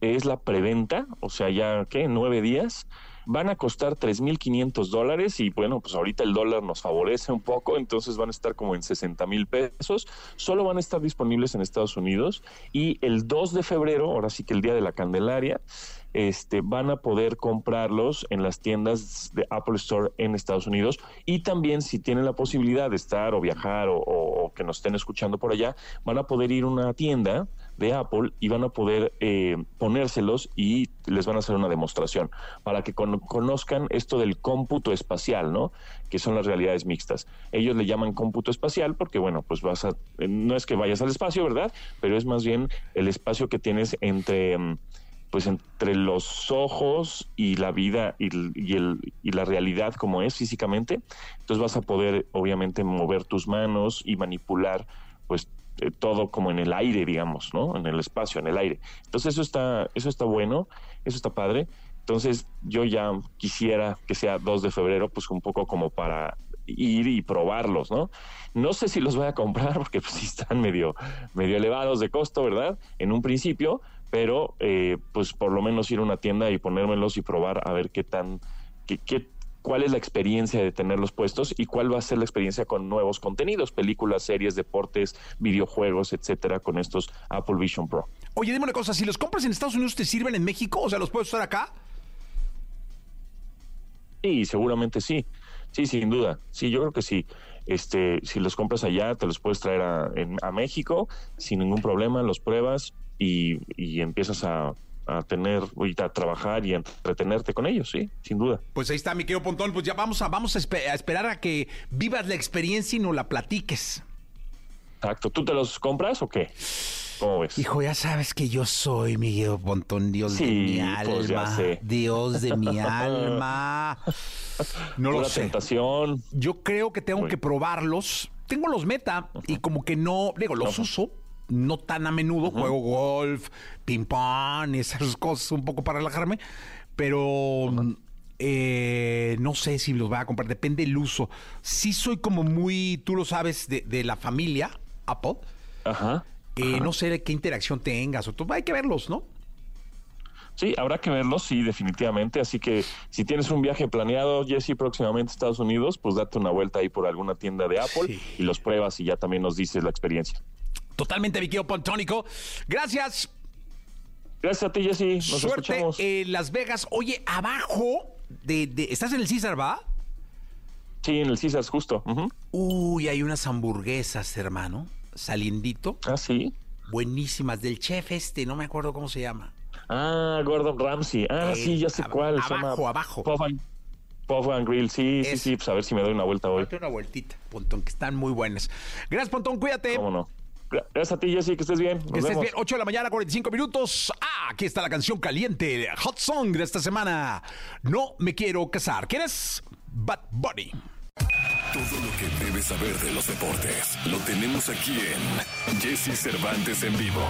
es la preventa, o sea, ya, ¿qué? Nueve días van a costar 3.500 dólares y bueno, pues ahorita el dólar nos favorece un poco, entonces van a estar como en 60 mil pesos, solo van a estar disponibles en Estados Unidos y el 2 de febrero, ahora sí que el día de la Candelaria, este, van a poder comprarlos en las tiendas de Apple Store en Estados Unidos. Y también si tienen la posibilidad de estar o viajar o, que nos estén escuchando por allá, van a poder ir a una tienda de Apple y van a poder eh, ponérselos y les van a hacer una demostración para que con, conozcan esto del cómputo espacial, ¿no? Que son las realidades mixtas. Ellos le llaman cómputo espacial porque, bueno, pues vas a, no es que vayas al espacio, ¿verdad? Pero es más bien el espacio que tienes entre pues entre los ojos y la vida y, y la realidad como es físicamente, entonces vas a poder obviamente mover tus manos y manipular pues eh, todo como en el aire, digamos, ¿no? En el espacio, en el aire. Entonces eso está, eso está bueno, eso está padre. Entonces yo ya quisiera que sea 2 de febrero, pues un poco como para ir y probarlos, ¿no? No sé si los voy a comprar porque pues sí están medio, medio elevados de costo, ¿verdad? En un principio, pero eh, pues por lo menos ir a una tienda y ponérmelos y probar a ver qué tan, qué, qué cuál es la experiencia de tenerlos puestos y cuál va a ser la experiencia con nuevos contenidos, películas, series, deportes, videojuegos, etcétera, con estos Apple Vision Pro. Oye, dime una cosa, si los compras en Estados Unidos, ¿te sirven en México? O sea, ¿los puedes usar acá? Sí, seguramente sí. Sí, sin duda. Sí, yo creo que sí. Este, si los compras allá, te los puedes traer a, en, a México sin ningún problema, los pruebas y, y empiezas a, a tener y a trabajar y a entretenerte con ellos, sí, sin duda. Pues ahí está, mi querido Pontón, pues ya vamos a vamos a, esper a esperar a que vivas la experiencia y nos la platiques. Exacto, ¿tú te los compras o qué? ¿Cómo ves? Hijo, ya sabes que yo soy, mi querido Pontón, Dios sí, de mi alma. Pues ya sé. Dios de mi alma. No Pura lo sé. tentación. Yo creo que tengo Uy. que probarlos. Tengo los meta y como que no, digo, los uso, no tan a menudo, juego golf, ping pong, esas cosas un poco para relajarme, pero eh, no sé si los voy a comprar, depende del uso. Sí soy como muy, tú lo sabes, de, de la familia Apple. Ajá. Eh, ajá. no sé qué interacción tengas, o todo, hay que verlos, ¿no? Sí, habrá que verlos, sí, definitivamente. Así que si tienes un viaje planeado, Jesse, próximamente a Estados Unidos, pues date una vuelta ahí por alguna tienda de Apple Sí. y los pruebas y ya también nos dices la experiencia. Totalmente, mi querido Pontónico. Gracias. Gracias a ti, Jesse. Nos Suerte escuchamos. en Las Vegas. Oye, abajo de, de- ¿Estás en el César, va? Sí, en el Caesars, justo. Uy, hay unas hamburguesas, hermano. Saliendito. Ah, sí. Buenísimas. Del chef este, no me acuerdo cómo se llama. Ah, Gordon Ramsay. Ah, Eh, sí, ya sé cuál. se abajo, llama abajo. And- Puff and Grill, sí, sí, sí, pues a ver si me doy una vuelta hoy. Date una vueltita, Pontón, que están muy buenas. Gracias, Pontón, cuídate. ¿Cómo no? Gra- Gracias a ti, Jessy, que estés bien. Nos Que estés vemos. bien, 8 de la mañana, 45 minutos. Ah, aquí está la canción caliente, Hot Song de esta semana. No me quiero casar. ¿Quién es? Bad Bunny. Todo lo que debes saber de los deportes lo tenemos aquí en Jesse Cervantes en vivo.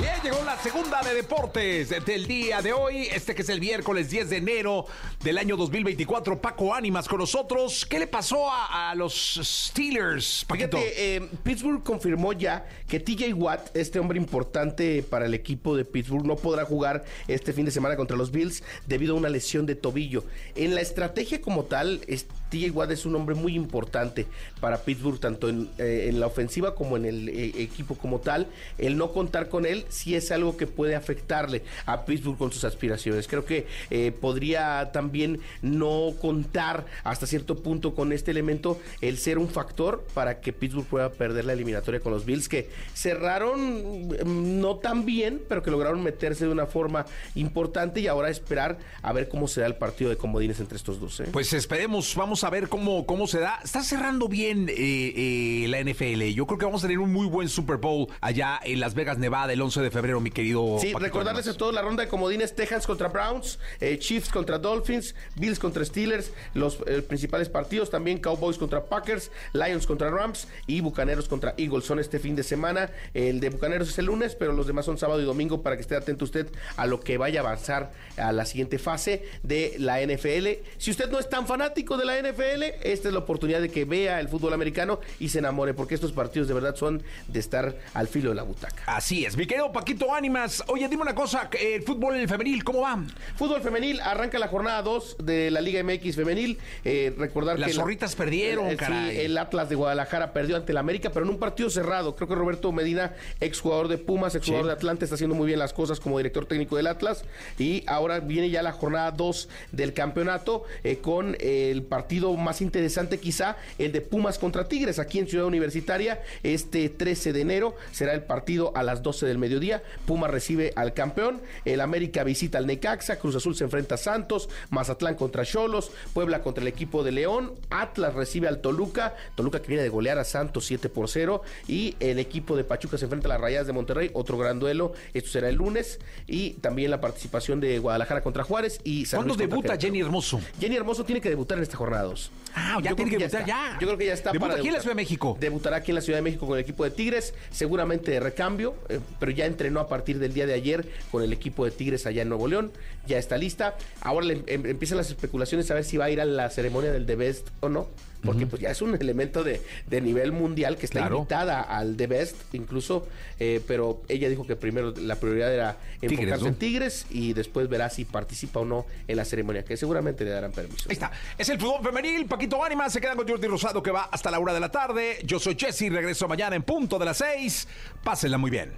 Bien, llegó la segunda de deportes del día de hoy, este que es el miércoles 10 de enero del año 2024. Paco Ánimas con nosotros. ¿Qué le pasó a, a los Steelers, Paquito? Fíjate, eh, Pittsburgh confirmó ya que TJ Watt, este hombre importante para el equipo de Pittsburgh, no podrá jugar este fin de semana contra los Bills debido a una lesión de tobillo. En la estrategia como tal, es- TJ Watt es un hombre muy importante para Pittsburgh, tanto en, eh, la ofensiva como en el eh, equipo como tal. El no contar con él sí es algo que puede afectarle a Pittsburgh con sus aspiraciones. Creo que eh, podría también no contar hasta cierto punto con este elemento el ser un factor para que Pittsburgh pueda perder la eliminatoria con los Bills que cerraron mm, no tan bien, pero que lograron meterse de una forma importante y ahora esperar a ver cómo será el partido de comodines entre estos dos. Pues esperemos, vamos a ver cómo, cómo se da. Está cerrando bien eh, eh, la NFL. Yo creo que vamos a tener un muy buen Super Bowl allá en Las Vegas, Nevada, el 11 de febrero, mi querido. Sí, Paquito recordarles a todos la ronda de comodines Texans contra Browns, eh, Chiefs contra Dolphins, Bills contra Steelers, los principales partidos también Cowboys contra Packers, Lions contra Rams y Bucaneros contra Eagles. Son este fin de semana. El de Bucaneros es el lunes, pero los demás son sábado y domingo para que esté atento usted a lo que vaya a avanzar a la siguiente fase de la NFL. Si usted no es tan fanático de la NFL, esta es la oportunidad de que vea el fútbol americano y se enamore, porque estos partidos de verdad son de estar al filo de la butaca. Así es, mi querido Paquito Ánimas. Oye, dime una cosa, el fútbol femenil, ¿cómo va? Fútbol femenil, arranca la jornada 2 de la Liga MX femenil. Eh, recordar Las que... la- zorritas perdieron, Eh, sí, el Atlas de Guadalajara perdió ante el América, pero en un partido cerrado. Creo que Roberto Medina, exjugador de Pumas, exjugador Sí. de Atlante, está haciendo muy bien las cosas como director técnico del Atlas. Y ahora viene ya la jornada 2 del campeonato eh, con el partido más interesante quizá, el de Pumas contra Tigres, aquí en Ciudad Universitaria. Este 13 de enero será el partido a las 12 del mediodía. Pumas recibe al campeón, el América visita al Necaxa, Cruz Azul se enfrenta a Santos, Mazatlán contra Cholos, Puebla contra el equipo de León, Atlas recibe al Toluca, Toluca que viene de golear a Santos 7 por 0 y el equipo de Pachuca se enfrenta a las Rayadas de Monterrey, otro gran duelo, esto será el lunes y también la participación de Guadalajara contra Juárez y San ¿Cuándo Luis debuta. Jenny Hermoso? Jenny Hermoso tiene que debutar en esta jornada 2. Ah, ya tiene que debutar ya. Yo creo que ya está Debuta para aquí en la debutar. Ciudad de México. Debutará aquí en la Ciudad de México con el equipo de Tigres, seguramente de recambio, eh, pero ya entrenó a partir del día de ayer con el equipo de Tigres allá en Nuevo León, ya está lista. Ahora le- em- empiezan las especulaciones a ver si va a ir a la ceremonia del The Best o no. Porque pues ya es un elemento de, de nivel mundial que está Claro. invitada al The Best, incluso, eh, pero ella dijo que primero la prioridad era Tigres, enfocarse ¿no? en Tigres y después verá si participa o no en la ceremonia, que seguramente le darán permiso. Ahí está. Es el fútbol femenil. Paquito Ánimas se queda con Jordi Rosado que va hasta la una de la tarde. Yo soy Jesse. Regreso mañana en punto de las seis. Pásenla muy bien.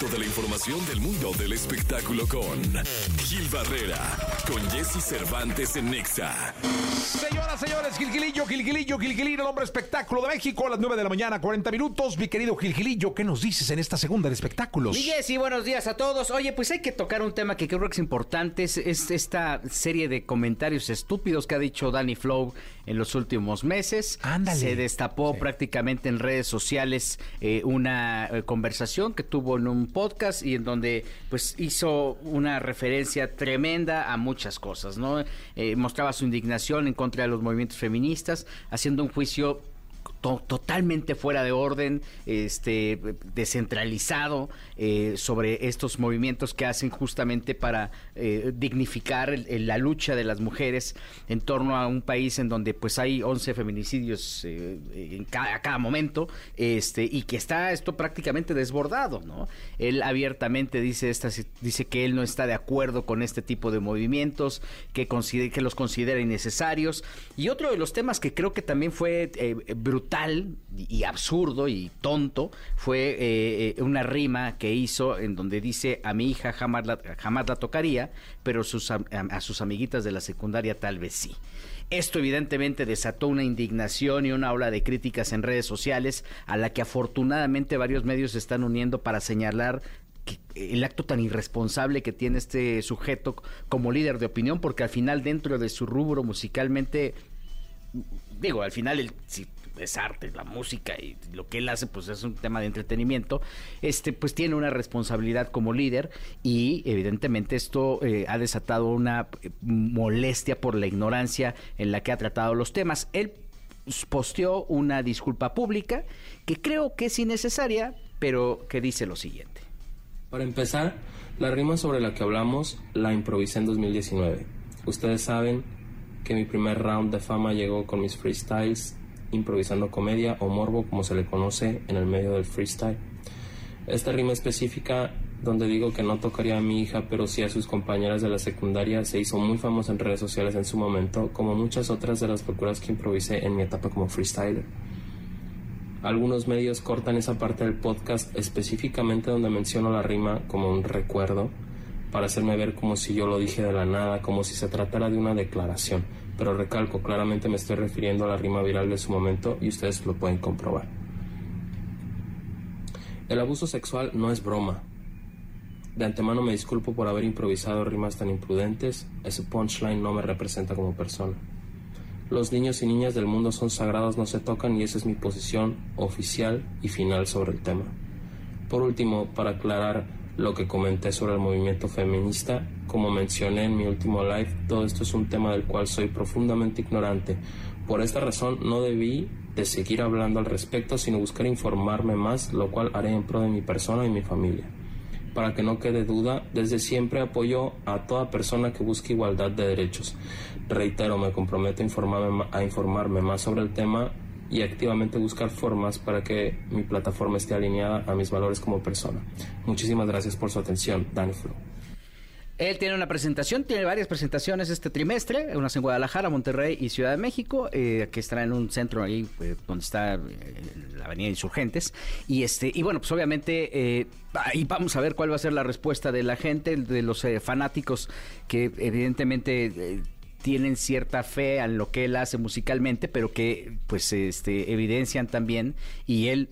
Toda la información del mundo del espectáculo con Gil Barrera, con Jesse Cervantes en Nexa. Señoras, señores, Gilgilillo, Gilgilillo, Gilgilillo, el hombre espectáculo de México a las 9 de la mañana, 40 minutos. Mi querido Gilgilillo, ¿qué nos dices en esta segunda de espectáculos? Y Jessy, buenos días a todos. Oye, pues hay que tocar un tema que creo que es importante, es, es esta serie de comentarios estúpidos que ha dicho Danny Flow en los últimos meses. Ándale. Se destapó prácticamente en redes sociales eh, una eh, conversación que tuvo en un podcast y en donde pues hizo una referencia tremenda a muchas cosas, ¿no? Eh, mostraba su indignación en contra de los movimientos feministas, haciendo un juicio to- totalmente fuera de orden, este descentralizado eh, sobre estos movimientos que hacen justamente para eh, dignificar la lucha de las mujeres en torno a un país en donde pues hay 11 feminicidios eh, a cada momento este y que está esto prácticamente desbordado, ¿no? Él abiertamente dice esta dice que él no está de acuerdo con este tipo de movimientos, que que los considera innecesarios y otro de los temas que creo que también fue eh, y, absurdo y tonto fue eh, eh, una rima que hizo en donde dice a mi hija jamás la, jamás la tocaría, pero sus, a, sus amiguitas de la secundaria tal vez sí. Esto evidentemente desató una indignación y una ola de críticas en redes sociales a la que afortunadamente varios medios se están uniendo para señalar el acto tan irresponsable que tiene este sujeto como líder de opinión, porque al final dentro de su rubro musicalmente, digo, al final el, si es arte, la música y lo que él hace pues es un tema de entretenimiento, este pues tiene una responsabilidad como líder y evidentemente esto eh, ha desatado una eh, molestia por la ignorancia en la que ha tratado los temas. Él posteó una disculpa pública que creo que es innecesaria, pero que dice lo siguiente. Para empezar, la rima sobre la que hablamos la improvisé en 2019. Ustedes saben que mi primer round de fama llegó con mis freestyles, improvisando comedia o morbo como se le conoce en el medio del freestyle. Esta rima específica donde digo que no tocaría a mi hija, pero sí a sus compañeras de la secundaria, se hizo muy famosa en redes sociales en su momento, como muchas otras de las locuras que improvisé en mi etapa como freestyler. Algunos medios cortan esa parte del podcast específicamente donde menciono la rima como un recuerdo para hacerme ver como si yo lo dije de la nada, como si se tratara de una declaración. Pero recalco, claramente me estoy refiriendo a la rima viral de su momento y ustedes lo pueden comprobar. El abuso sexual no es broma. De antemano me disculpo por haber improvisado rimas tan imprudentes, ese punchline no me representa como persona. Los niños y niñas del mundo son sagrados, no se tocan y esa es mi posición oficial y final sobre el tema. Por último, para aclarar lo que comenté sobre el movimiento feminista, como mencioné en mi último live, todo esto es un tema del cual soy profundamente ignorante. Por esta razón no debí de seguir hablando al respecto, sino buscar informarme más, lo cual haré en pro de mi persona y mi familia. Para que no quede duda, desde siempre apoyo a toda persona que busque igualdad de derechos. Reitero, me comprometo a informarme, más sobre el tema y activamente buscar formas para que mi plataforma esté alineada a mis valores como persona. Muchísimas gracias por su atención, Danny Flow. Él tiene una presentación, tiene varias presentaciones este trimestre, unas en Guadalajara, Monterrey y Ciudad de México, eh, que estará en un centro ahí eh, donde está eh, la Avenida Insurgentes. Y este y bueno, pues obviamente ahí vamos a ver cuál va a ser la respuesta de la gente, de los fanáticos que evidentemente tienen cierta fe en lo que él hace musicalmente, pero que pues este evidencian también y él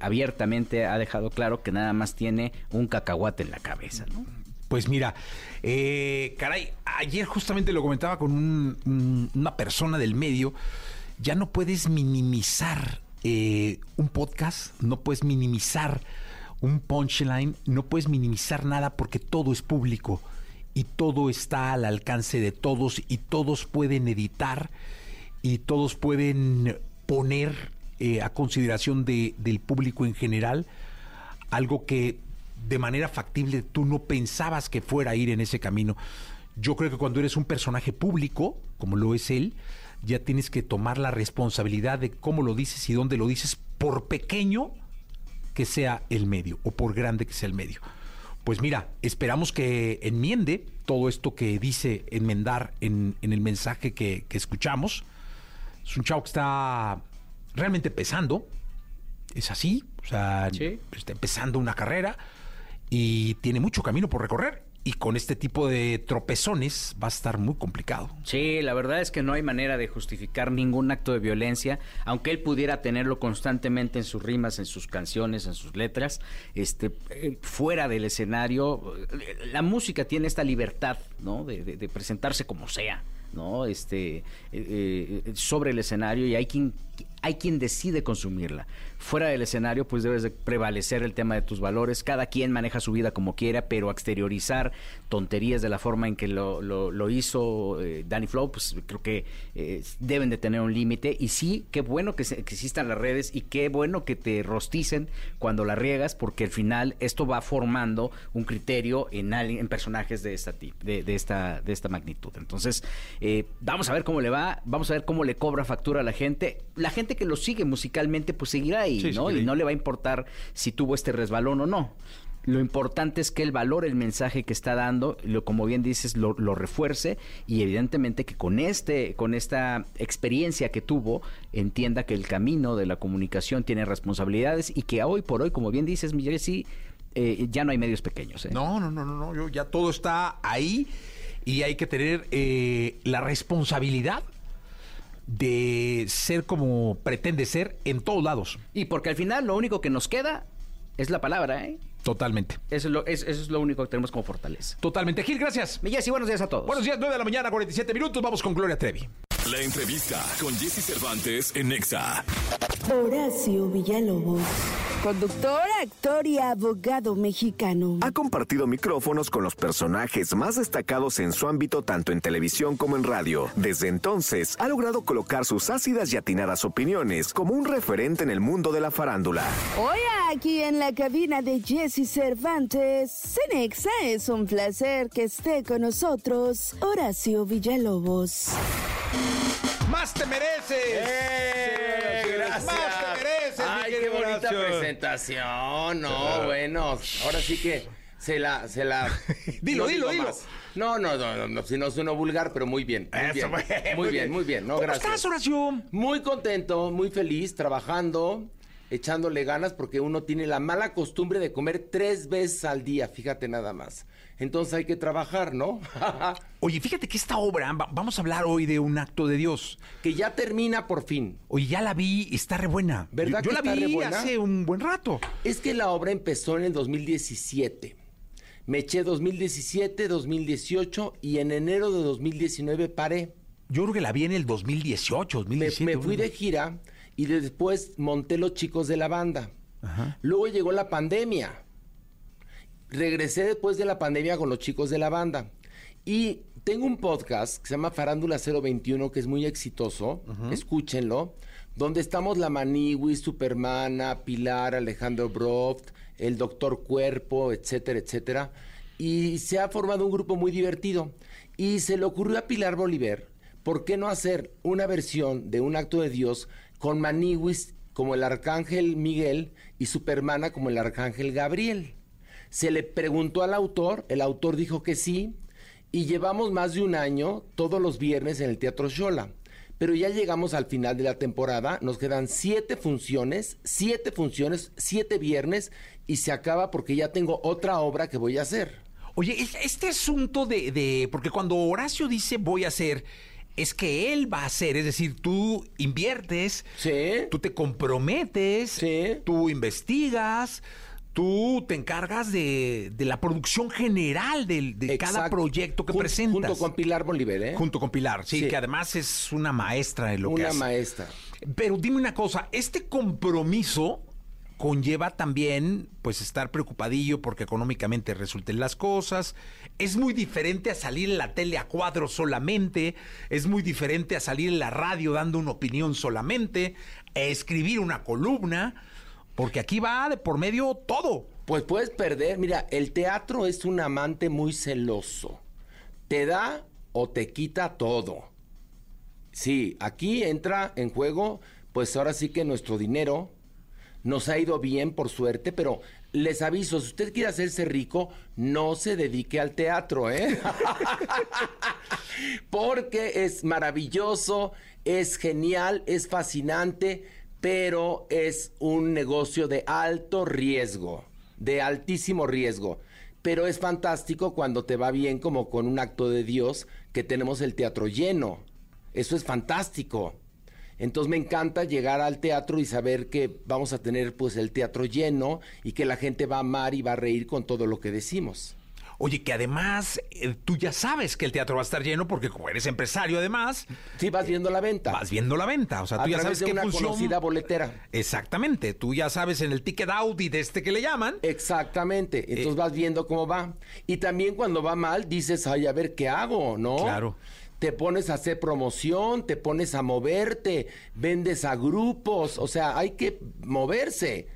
abiertamente ha dejado claro que nada más tiene un cacahuate en la cabeza, ¿no? Pues mira, eh, caray, ayer justamente lo comentaba con una persona del medio, ya no puedes minimizar eh, un podcast, no puedes minimizar un punchline, no puedes minimizar nada porque todo es público y todo está al alcance de todos y todos pueden editar y todos pueden poner eh, a consideración de, del público en general algo que de manera factible tú no pensabas que fuera a ir en ese camino. Yo creo que cuando eres un personaje público, como lo es él, ya tienes que tomar la responsabilidad de cómo lo dices y dónde lo dices, por pequeño que sea el medio o por grande que sea el medio. Pues mira, esperamos que enmiende todo esto que dice enmendar en, en el mensaje que, que, escuchamos. Es un chavo que está realmente empezando, es así, o sea, está empezando una carrera y tiene mucho camino por recorrer. Y con este tipo de tropezones va a estar muy complicado. Sí, la verdad es que no hay manera de justificar ningún acto de violencia, aunque él pudiera tenerlo constantemente en sus rimas, en sus canciones, en sus letras, este, eh, fuera del escenario. La música tiene esta libertad, ¿no? De, presentarse como sea. ¿no? Este, eh, eh, sobre el escenario y hay quien, hay quien decide consumirla. Fuera del escenario, pues debes de prevalecer el tema de tus valores. Cada quien maneja su vida como quiera, pero exteriorizar tonterías de la forma en que lo, hizo eh, Danny Flow, pues creo que deben de tener un límite. Y sí, qué bueno que, existan las redes y qué bueno que te rosticen cuando la riegas, porque al final esto va formando un criterio en, en personajes de esta, de, de, esta, de esta magnitud. Entonces, eh, vamos a ver cómo le va, vamos a ver cómo le cobra factura a la gente. La gente que lo sigue musicalmente, pues seguirá ahí, ¿no? Y no le va a importar si tuvo este resbalón o no. Lo importante es que él valore el mensaje que está dando, lo, como bien dices, lo, refuerce y evidentemente que con este, con esta experiencia que tuvo, entienda que el camino de la comunicación tiene responsabilidades y que hoy por hoy, como bien dices, Miguel, sí, eh, ya no hay medios pequeños. ¿eh? No, no, no, no, no, yo, ya todo está ahí y hay que tener eh, la responsabilidad de ser como pretende ser en todos lados. Y porque al final lo único que nos queda es la palabra, ¿eh? Totalmente. Eso es, lo, es- eso es lo único que tenemos como fortaleza. Totalmente. Gil, gracias. Jessy, buenos días a todos. Buenos días, 9 de la mañana, 47 minutos. Vamos con Gloria Trevi. La entrevista con Jesse Cervantes en Nexa. Horacio Villalobos. Conductor, actor y abogado mexicano. Ha compartido micrófonos con los personajes más destacados en su ámbito tanto en televisión como en radio. Desde entonces ha logrado colocar sus ácidas y atinadas opiniones como un referente en el mundo de la farándula. Hoy aquí en la cabina de Jesse Cervantes, Cenexa, es un placer que esté con nosotros Horacio Villalobos. ¡Más te mereces! gracias. ¡Más te mereces, Ay, qué bonita presentación. No, bueno, ahora sí que se la, se la. Dilo, no dilo, dilo. más. No, no, no, no, no, si no sueno vulgar, pero muy bien. Muy Eso, bien, muy bien, bien, muy bien. No, ¿Cómo gracias. estás, Horacio? Muy contento, muy feliz, trabajando, echándole ganas, porque uno tiene la mala costumbre de comer tres veces al día, fíjate nada más. Entonces hay que trabajar, ¿no? Oye, fíjate que esta obra, va- vamos a hablar hoy de un acto de Dios. que ya termina por fin. Oye, ya la vi, está re buena. ¿Verdad Yo, yo que la está vi hace un buen rato. Es que la obra empezó en el 2017. Me eché 2017, 2018 y en enero de 2019 paré. Yo creo que la vi en el 2018, Me, 2017. me fui de gira y después monté los chicos de la banda. Luego llegó la pandemia. Regresé después de la pandemia con los chicos de la banda. Y tengo un podcast que se llama Farándula 021, que es muy exitoso. Escúchenlo. Donde estamos la Maniwis, Supermana, Pilar, Alejandro Broft, el Doctor Cuerpo, etcétera, etcétera. Y se ha formado un grupo muy divertido. Y se le ocurrió a Pilar Bolívar, ¿por qué no hacer una versión de un acto de Dios con Maniwis como el arcángel Miguel y Supermana como el arcángel Gabriel? Se le preguntó al autor, el autor dijo que sí, y llevamos más de un año todos los viernes en el Teatro Shola. Pero ya llegamos al final de la temporada, nos quedan siete funciones, siete funciones, siete viernes, y se acaba porque ya tengo otra obra que voy a hacer. Oye, es- este asunto de, de- Porque cuando Horacio dice voy a hacer, es que él va a hacer. Es decir, tú inviertes, Sí. tú te comprometes, Sí. tú investigas. Tú te encargas de, de la producción general de, cada proyecto que Jun- presentas. Junto con Pilar Bolívar, ¿eh? Junto con Pilar, sí, Sí. que además es una maestra en lo que Una hace. maestra. Pero dime una cosa, este compromiso conlleva también pues estar preocupadillo porque económicamente resulten las cosas. Es muy diferente a salir en la tele a cuadro solamente, es muy diferente a salir en la radio dando una opinión solamente, a escribir una columna, porque aquí va de por medio todo. Pues puedes perder. Mira, el teatro es un amante muy celoso. Te da o te quita todo. Sí, aquí entra en juego, pues ahora sí que nuestro dinero nos ha ido bien, por suerte, pero les aviso, si usted quiere hacerse rico, no se dedique al teatro, ¿eh? Porque es maravilloso, es genial, es fascinante, pero es un negocio de alto riesgo, de altísimo riesgo. Pero es fantástico cuando te va bien como con un acto de Dios que tenemos el teatro lleno. Eso es fantástico. Entonces me encanta llegar al teatro y saber que vamos a tener pues el teatro lleno y que la gente va a amar y va a reír con todo lo que decimos. Oye, que además eh, tú ya sabes que el teatro va a estar lleno porque como eres empresario además, Sí, vas viendo la venta. vas viendo la venta. O sea, a tú ya sabes de qué una función... conocida boletera. Exactamente, tú ya sabes en el ticket y de este que le llaman. Exactamente. Entonces Eh. vas viendo cómo va. Y también cuando va mal, dices, ay, a ver qué hago, ¿no? Claro. Te pones a hacer promoción, te pones a moverte, vendes a grupos, o sea, hay que moverse.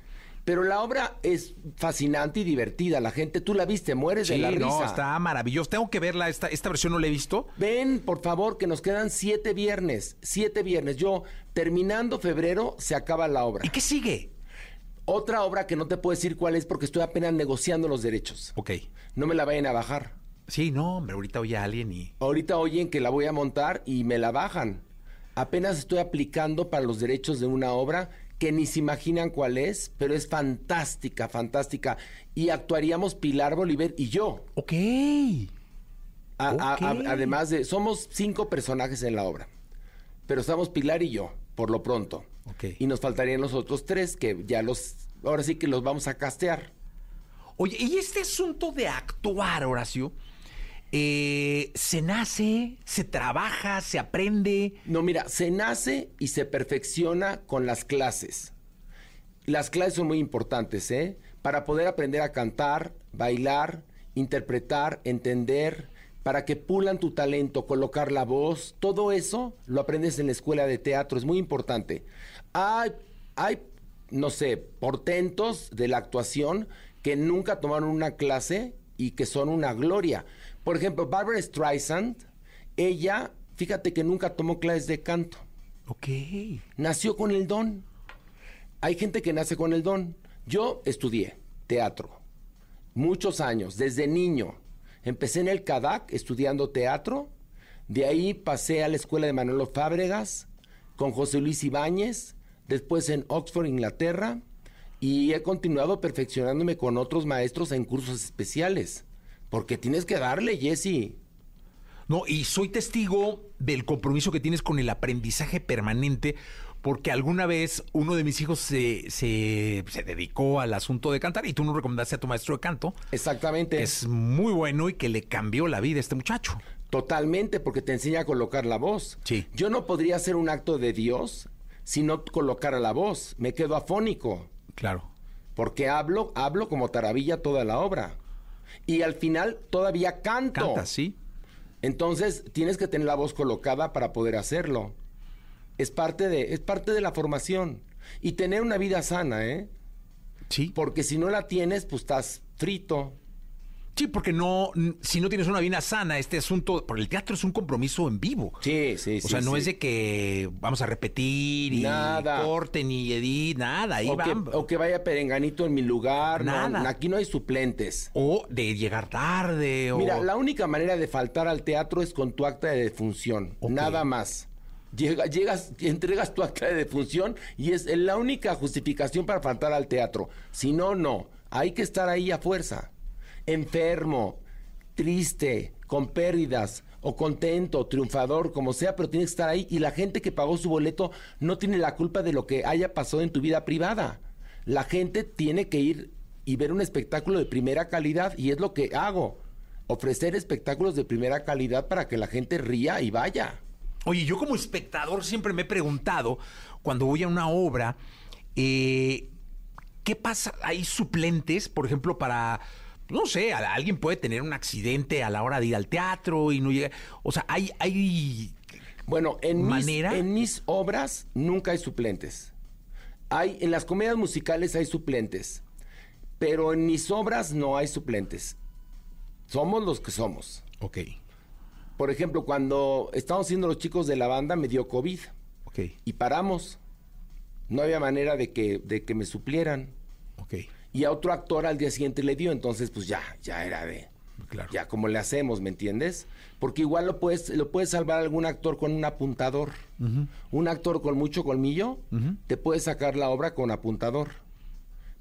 Pero la obra es fascinante y divertida. La gente, tú la viste, mueres de la risa. no, está maravilloso. Tengo que verla, esta, esta versión no la he visto. Ven, por favor, que nos quedan siete viernes. Siete viernes. Yo, terminando febrero, se acaba la obra. ¿Y qué sigue? Otra obra que no te puedo decir cuál es porque estoy apenas negociando los derechos. Ok. No me la vayan a bajar. Sí, no, hombre, ahorita oye a alguien y... Ahorita oyen que la voy a montar y me la bajan. Apenas estoy aplicando para los derechos de una obra que ni se imaginan cuál es, pero es fantástica, fantástica. Y actuaríamos Pilar Bolívar y yo. Ok. A- a- Ok. a- además de, somos cinco personajes en la obra, pero estamos Pilar y yo, por lo pronto. Ok. Y nos faltarían los otros tres que ya los, ahora sí que los vamos a castear. Oye, y este asunto de actuar, Horacio, eh, ¿se nace, se trabaja, se aprende? No, mira, se nace y se perfecciona con las clases. Las clases son muy importantes, ¿eh? Para poder aprender a cantar, bailar, interpretar, entender, para que pulan tu talento, colocar la voz, todo eso lo aprendes en la escuela de teatro, es muy importante. Hay, hay no sé, portentos de la actuación que nunca tomaron una clase y que son una gloria. Por ejemplo, Barbara Streisand, ella, fíjate que nunca tomó clases de canto. Ok. Nació con el don. Hay gente que nace con el don. Yo estudié teatro muchos años, desde niño. Empecé en el CADAC estudiando teatro. De ahí pasé a la escuela de Manolo Fábregas con José Luis Ibáñez. Después en Oxford, Inglaterra. Y he continuado perfeccionándome con otros maestros en cursos especiales. Porque tienes que darle, Jesse. No, y soy testigo del compromiso que tienes con el aprendizaje permanente, porque alguna vez uno de mis hijos se, se, se dedicó al asunto de cantar y tú nos recomendaste a tu maestro de canto. Exactamente. Es muy bueno y que le cambió la vida a este muchacho. Totalmente, porque te enseña a colocar la voz. Sí. Yo no podría hacer un acto de Dios si no colocara la voz. Me quedo afónico. Claro. Porque hablo, hablo como taravilla toda la obra. Y al final todavía canto. Canta, sí. Entonces tienes que tener la voz colocada para poder hacerlo. Es parte de, es parte de la formación. Y tener una vida sana, ¿eh? Sí. Porque si no la tienes, pues estás frito. Sí, porque no, si no tienes una vida sana, este asunto, porque el teatro es un compromiso en vivo. Sí, sí, O sí. sea, no sí. es de que vamos a repetir y Nada. corten y edit, nada. Ahí o, que, o que vaya perenganito en mi lugar. no, Nada. aquí no hay suplentes. O de llegar tarde. O... Mira, la única manera de faltar al teatro es con tu acta de defunción. Nada más. Llega- llegas, entregas tu acta de defunción y es la única justificación para faltar al teatro. Si no, no. Hay que estar ahí a fuerza. Enfermo, triste, con pérdidas, o contento, triunfador, como sea, pero tienes que estar ahí. Y la gente que pagó su boleto no tiene la culpa de lo que haya pasado en tu vida privada. La gente tiene que ir y ver un espectáculo de primera calidad y es lo que hago. Ofrecer espectáculos de primera calidad para que la gente ría y vaya. Oye, yo como espectador siempre me he preguntado, cuando voy a una obra, eh, ¿qué pasa? ¿Hay suplentes, por ejemplo, para, no sé, alguien puede tener un accidente a la hora de ir al teatro y no llega? O sea, hay, hay Bueno, en mis, en mis obras nunca hay suplentes. Hay, en las comedias musicales hay suplentes, pero en mis obras no hay suplentes. Somos los que somos. Ok, Por ejemplo, cuando estábamos siendo los chicos de la banda, me dio COVID ok, y paramos. No había manera de que, de que me suplieran. ok. Y a otro actor al día siguiente le dio, entonces pues ya, ya era de... Claro. Ya como le hacemos, ¿me entiendes? Porque igual lo puedes, lo puedes salvar algún actor con un apuntador. Un actor con mucho colmillo te puede sacar la obra con apuntador.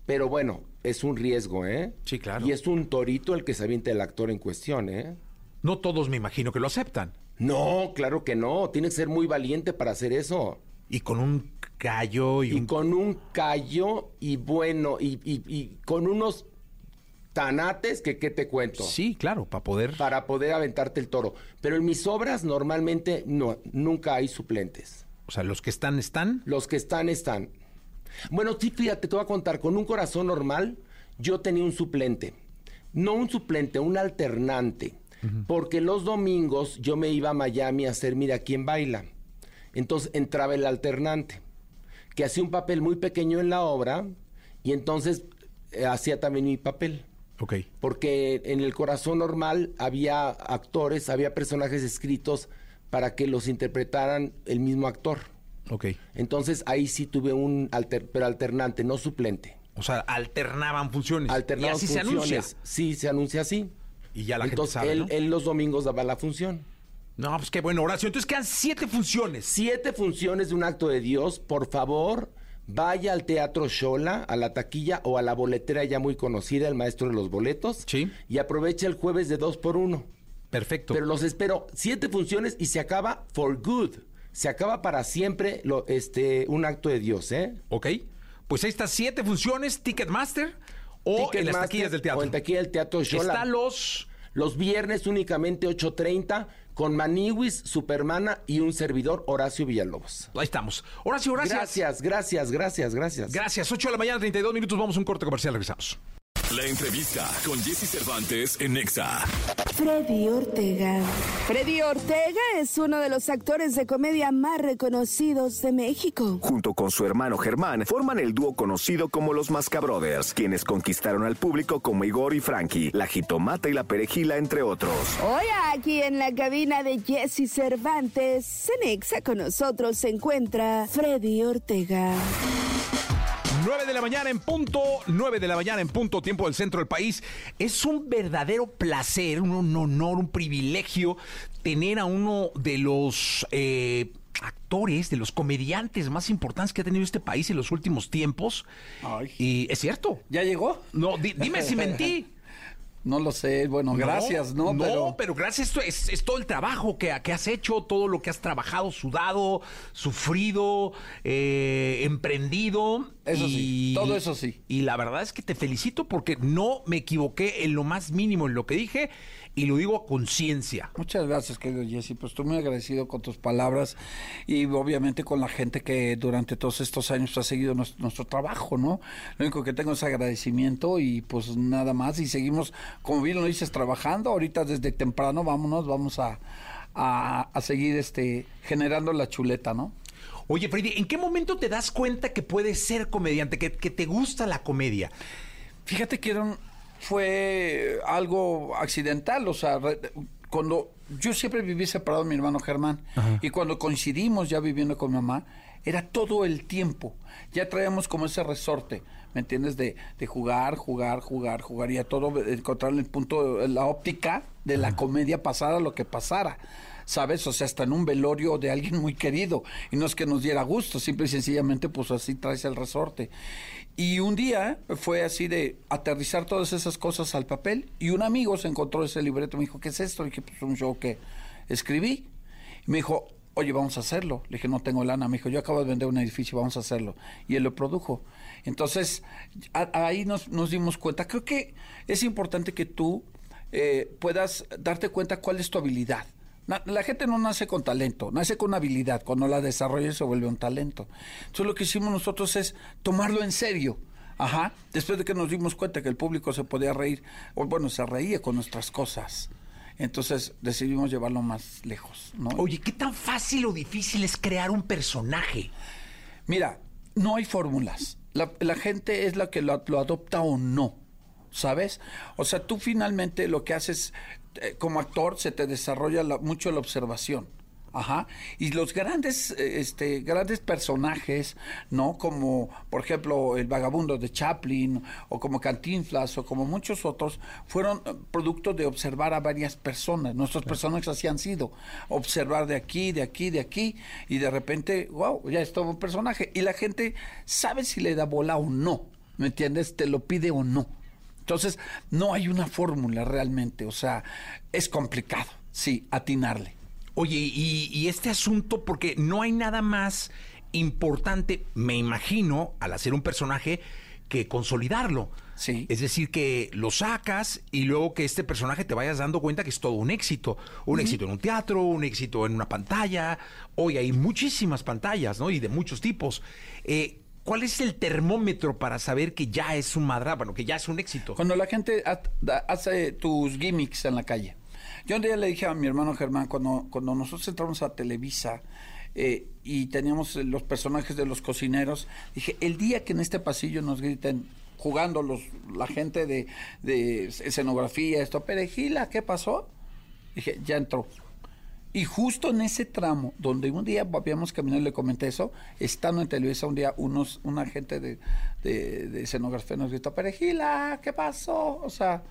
Pero bueno, es un riesgo, ¿eh? Sí, claro. Y es un torito el que se avienta el actor en cuestión, ¿eh? No todos me imagino que lo aceptan. No, claro que no. Tienes que ser muy valiente para hacer eso. Y con un callo y, Y un... con un callo y bueno, y, y- y con unos tanates que qué te cuento. Sí, claro, para poder... Para poder aventarte el toro. Pero en mis obras normalmente no, nunca hay suplentes. O sea, los que están, están. Los que están, están. Bueno, sí, fíjate, te voy a contar, con un corazón normal, yo tenía un suplente. No un suplente, un alternante. Porque los domingos yo me iba a Miami a hacer Mira quién baila. Entonces entraba el alternante, que hacía un papel muy pequeño en la obra y entonces eh, hacía también mi papel. Ok. Porque en el corazón normal había actores, había personajes escritos para que los interpretaran el mismo actor. Ok. Entonces ahí sí tuve un alter- pero alternante, no suplente. O sea, alternaban funciones. Alternaban y así se funciones. anuncia. Sí, se anuncia así. Y ya la Entonces gente sabe, él, ¿no? él los domingos daba la función. No, pues qué bueno, Horacio. Entonces quedan siete funciones. Siete funciones de un acto de Dios. Por favor, vaya al Teatro Shola, a la taquilla o a la boletera ya muy conocida, el maestro de los boletos. Sí. Y aprovecha el jueves de dos por uno. Perfecto. Pero los espero siete funciones y se acaba for good. Se acaba para siempre lo, este, un acto de Dios, ¿eh? Ok. Pues ahí está, siete funciones, Ticketmaster. o en las taquillas del teatro. O en taquilla del teatro Xola. Está los... Los viernes únicamente 8.30 con Maniwis, Supermana y un servidor, Horacio Villalobos. Ahí estamos. Horacio, gracias. Gracias, gracias, gracias, gracias. Gracias. 8 de la mañana, 32 minutos. Vamos a un corte comercial. Regresamos. La entrevista con Jesse Cervantes en Nexa. Freddy Ortega. Freddy Ortega es uno de los actores de comedia más reconocidos de México. Junto con su hermano Germán, forman el dúo conocido como los Mascabrothers, quienes conquistaron al público como Igor y Frankie, la jitomata y la perejila, entre otros. Hoy aquí en la cabina de Jesse Cervantes, en Exa con nosotros se encuentra Freddy Ortega. 9 de la mañana en punto, 9 de la mañana en punto, tiempo del centro del país. Es un verdadero placer, un, un honor, un privilegio tener a uno de los eh, actores, de los comediantes más importantes que ha tenido este país en los últimos tiempos. Y es cierto. ¿Ya llegó? No, di- dime si mentí. No lo sé, bueno, gracias, ¿no? No, Pero- pero, gracias, esto es, es todo el trabajo que, que has hecho, todo lo que has trabajado, sudado, sufrido, eh, emprendido. Eso sí, todo eso sí. Y la verdad es que te felicito porque no me equivoqué en lo más mínimo en lo que dije y lo digo a conciencia. Muchas gracias, querido Jesse. Pues estoy muy agradecido con tus palabras y obviamente con la gente que durante todos estos años ha seguido nues- nuestro, trabajo, ¿no? Lo único que tengo es agradecimiento y pues nada más. Y seguimos, como bien lo dices, trabajando. Ahorita desde temprano, vámonos, vamos a, a, a seguir este generando la chuleta, ¿no? Oye, Freddy, ¿en qué momento te das cuenta que puedes ser comediante, que, que te gusta la comedia? Fíjate que era un- fue algo accidental, o sea, re- cuando yo siempre viví separado de mi hermano Germán y cuando coincidimos ya viviendo con mi mamá, era todo el tiempo. Ya traíamos como ese resorte, ¿me entiendes? De, de jugar, jugar, jugar, jugar y a todo encontrar el punto, la óptica de la comedia pasara lo que pasara. ¿Sabes? O sea, hasta en un velorio de alguien muy querido. Y no es que nos diera gusto, simple y sencillamente, pues así traes el resorte. Y un día fue así de aterrizar todas esas cosas al papel y un amigo se encontró ese libreto y me dijo, ¿qué es esto? Y dije, pues un show que escribí. Y me dijo, oye, vamos a hacerlo. Le dije, no tengo lana. Me dijo, yo acabo de vender un edificio, vamos a hacerlo. Y él lo produjo. Entonces, a- ahí nos, dimos cuenta. Creo que es importante que tú eh, puedas darte cuenta cuál es tu habilidad. La gente no nace con talento, nace con habilidad. Cuando la desarrolla se vuelve un talento. Entonces lo que hicimos nosotros es tomarlo en serio. Ajá. Después de que nos dimos cuenta que el público se podía reír, o bueno, se reía con nuestras cosas. Entonces decidimos llevarlo más lejos, ¿no? Oye, ¿qué tan fácil o difícil es crear un personaje? Mira, no hay fórmulas. La, la gente es la que lo, lo adopta o no, ¿sabes? O sea, tú finalmente lo que haces eh, como actor se te desarrolla la- mucho la observación. Ajá. Y los grandes, eh, este, grandes personajes, ¿no? Como, por ejemplo, el vagabundo de Chaplin, o como Cantinflas, o como muchos otros, fueron eh, producto de observar a varias personas. Nuestros personajes así han sido. Observar de aquí, de aquí, de aquí, y de repente, wow, ya es todo un personaje. Y la gente sabe si le da bola o no. ¿Me entiendes? Te lo pide o no. Entonces, no hay una fórmula realmente. O sea, es complicado, sí, atinarle. Oye, y, y este asunto, porque no hay nada más importante, me imagino, al hacer un personaje, que consolidarlo. Sí. Es decir, que lo sacas y luego que este personaje te vayas dando cuenta que es todo un éxito. Un éxito en un teatro, un éxito en una pantalla. Hoy hay muchísimas pantallas, ¿no? Y de muchos tipos. Eh, ¿Cuál es el termómetro para saber que ya es un madra, bueno, que ya es un éxito? Cuando la gente hace tus gimmicks en la calle. Yo un día le dije a mi hermano Germán, cuando, cuando nosotros entramos a Televisa eh, y teníamos los personajes de los cocineros, dije, el día que en este pasillo nos griten jugando los, la gente de, de escenografía, esto, perejila, ¿qué pasó? Dije, ya entró. Y justo en ese tramo, donde un día habíamos caminado y le comenté eso, estando en Televisa un día, unos, una gente de, de, escenografía nos gritó, Perejila, ¿qué pasó? O sea,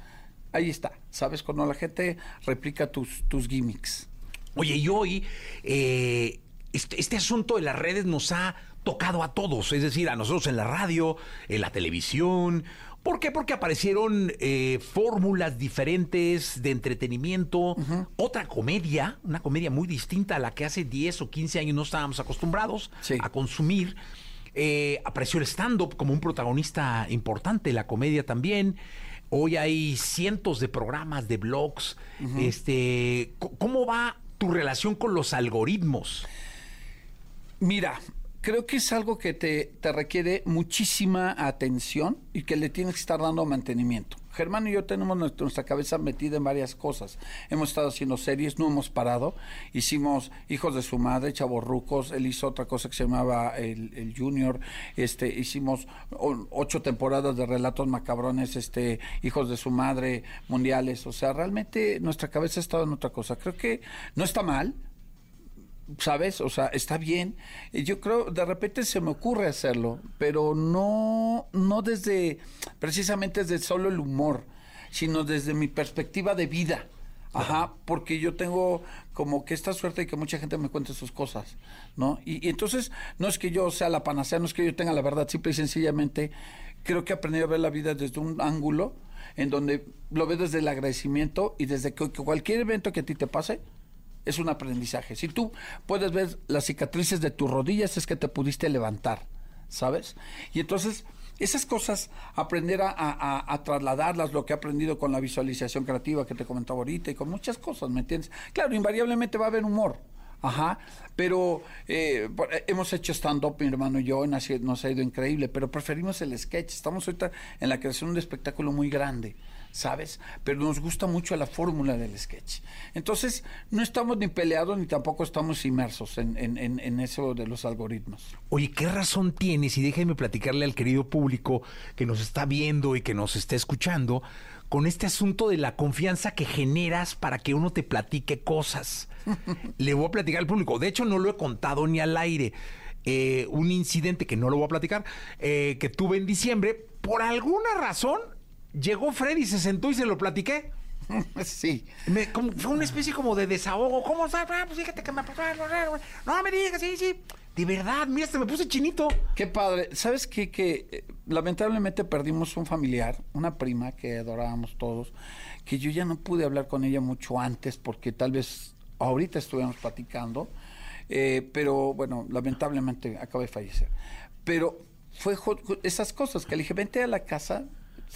ahí está, ¿sabes? Cuando la gente replica tus, tus gimmicks. Oye, y hoy eh, este, este asunto de las redes nos ha tocado a todos, es decir, a nosotros en la radio, en la televisión. ¿Por qué? Porque aparecieron eh, fórmulas diferentes de entretenimiento, otra comedia, una comedia muy distinta a la que hace 10 o 15 años no estábamos acostumbrados a consumir. eh, apreció el stand-up como un protagonista importante, la comedia también. Hoy hay cientos de programas, de blogs. este, ¿Cómo va tu relación con los algoritmos? Mira, creo que es algo que te, te requiere muchísima atención y que le tienes que estar dando mantenimiento. Germán y yo tenemos nuestra, nuestra cabeza metida en varias cosas. Hemos estado haciendo series, no hemos parado. Hicimos Hijos de su Madre, Chavorrucos. Él hizo otra cosa que se llamaba El, el Junior. Este, hicimos ocho temporadas de relatos macabrones, este, Hijos de su Madre, mundiales. O sea, realmente nuestra cabeza ha estado en otra cosa. Creo que no está mal. ¿Sabes? O sea, está bien. Y Yo creo, de repente se me ocurre hacerlo, pero no, no desde, precisamente desde solo el humor, sino desde mi perspectiva de vida. Ajá, porque yo tengo como que esta suerte de que mucha gente me cuente sus cosas, ¿no? Y, y entonces, no es que yo sea la panacea, no es que yo tenga la verdad, simple y sencillamente, creo que aprendí a ver la vida desde un ángulo en donde lo veo desde el agradecimiento y desde que, que cualquier evento que a ti te pase, es un aprendizaje. Si tú puedes ver las cicatrices de tus rodillas, es que te pudiste levantar, ¿sabes? Y entonces, esas cosas, aprender a, trasladarlas, lo que he aprendido con la visualización creativa que te comentaba ahorita y con muchas cosas, ¿me entiendes? Claro, invariablemente va a haber humor. Ajá, pero eh, eh, hemos hecho stand-up, mi hermano y yo, y nos ha ido increíble, pero preferimos el sketch. Estamos ahorita en la creación de un espectáculo muy grande, ¿sabes? Pero nos gusta mucho la fórmula del sketch. Entonces, no estamos ni peleados ni tampoco estamos inmersos en, en- en- eso de los algoritmos. Oye, ¿qué razón tienes? Y déjeme platicarle al querido público que nos está viendo y que nos está escuchando con este asunto de la confianza que generas para que uno te platique cosas. Le voy a platicar al público. De hecho, no lo he contado ni al aire. Eh, un incidente que no lo voy a platicar, eh, que tuve en diciembre, por alguna razón, llegó Freddy, se sentó y se lo platiqué. Sí. Me- como- fue una especie como de desahogo. ¿Cómo? Ah, pues fíjate que me pasó. No me digas, sí, sí. De verdad, mira, se me puse chinito. Qué padre. ¿Sabes qué? Que eh, lamentablemente perdimos un familiar, una prima que adorábamos todos, que yo ya no pude hablar con ella mucho antes porque tal vez ahorita estuviéramos platicando, eh, pero bueno, lamentablemente acaba de fallecer. Pero fue esas cosas que le dije, vente a la casa,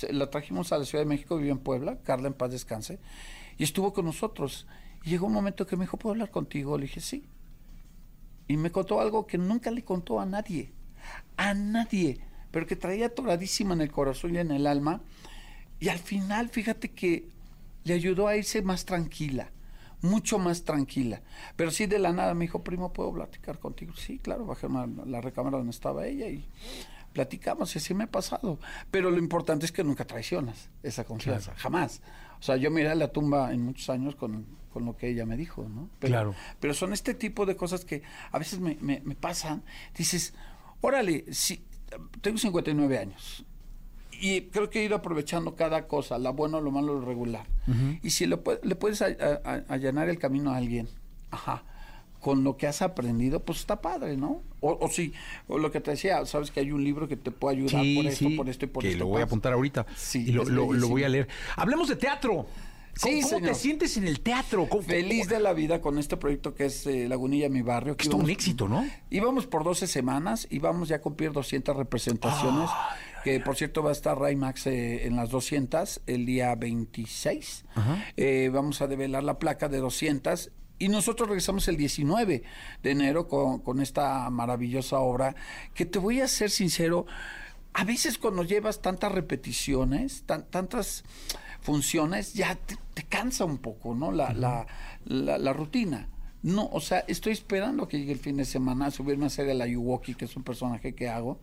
la trajimos a la Ciudad de México, vivió en Puebla, Carla en paz descanse, y estuvo con nosotros. Y llegó un momento que me dijo, ¿puedo hablar contigo? Le dije, sí y me contó algo que nunca le contó a nadie, a nadie, pero que traía atoradísima en el corazón y en el alma. Y al final, fíjate que le ayudó a irse más tranquila, mucho más tranquila. Pero sí de la nada me dijo, primo, ¿puedo platicar contigo? Sí, claro, bajé a la recámara donde estaba ella y platicamos y así me ha pasado. Pero lo importante es que nunca traicionas esa confianza, jamás. O sea, yo miré a la tumba en muchos años con, con lo que ella me dijo, ¿no? Pero, Claro. Pero son este tipo de cosas que a veces me, me- me pasan. Dices, órale, si, tengo 59 años. Y creo que he ido aprovechando cada cosa, la buena, lo malo, lo regular. Y si le, pue- le puedes a- a- a- allanar el camino a alguien, con lo que has aprendido, pues está padre, ¿no? O, o lo que te decía, sabes que hay un libro que te puede ayudar por esto, por esto y por que esto. lo voy a apuntar ahorita. Sí, y lo, voy a leer. Hablemos de teatro. ¿Cómo, Sí, cómo te sientes en el teatro? ¿Cómo- Feliz de la vida con este proyecto que es eh, Lagunilla Mi Barrio. que Es un éxito, ¿no? Íbamos por 12 semanas y vamos ya a cumplir 200 representaciones. que por cierto va a estar Raymax eh, en las 200 el día 26. Eh, vamos a develar la placa de 200 y nosotros regresamos el 19 de enero con, con esta maravillosa obra que te voy a ser sincero, a veces cuando llevas tantas repeticiones, tan- tantas funciones, ya te, te cansa un poco, ¿no? La, la, la, la rutina. No, o sea, estoy esperando que llegue el fin de semana a subirme a hacer el Ayuwoki, que es un personaje que hago,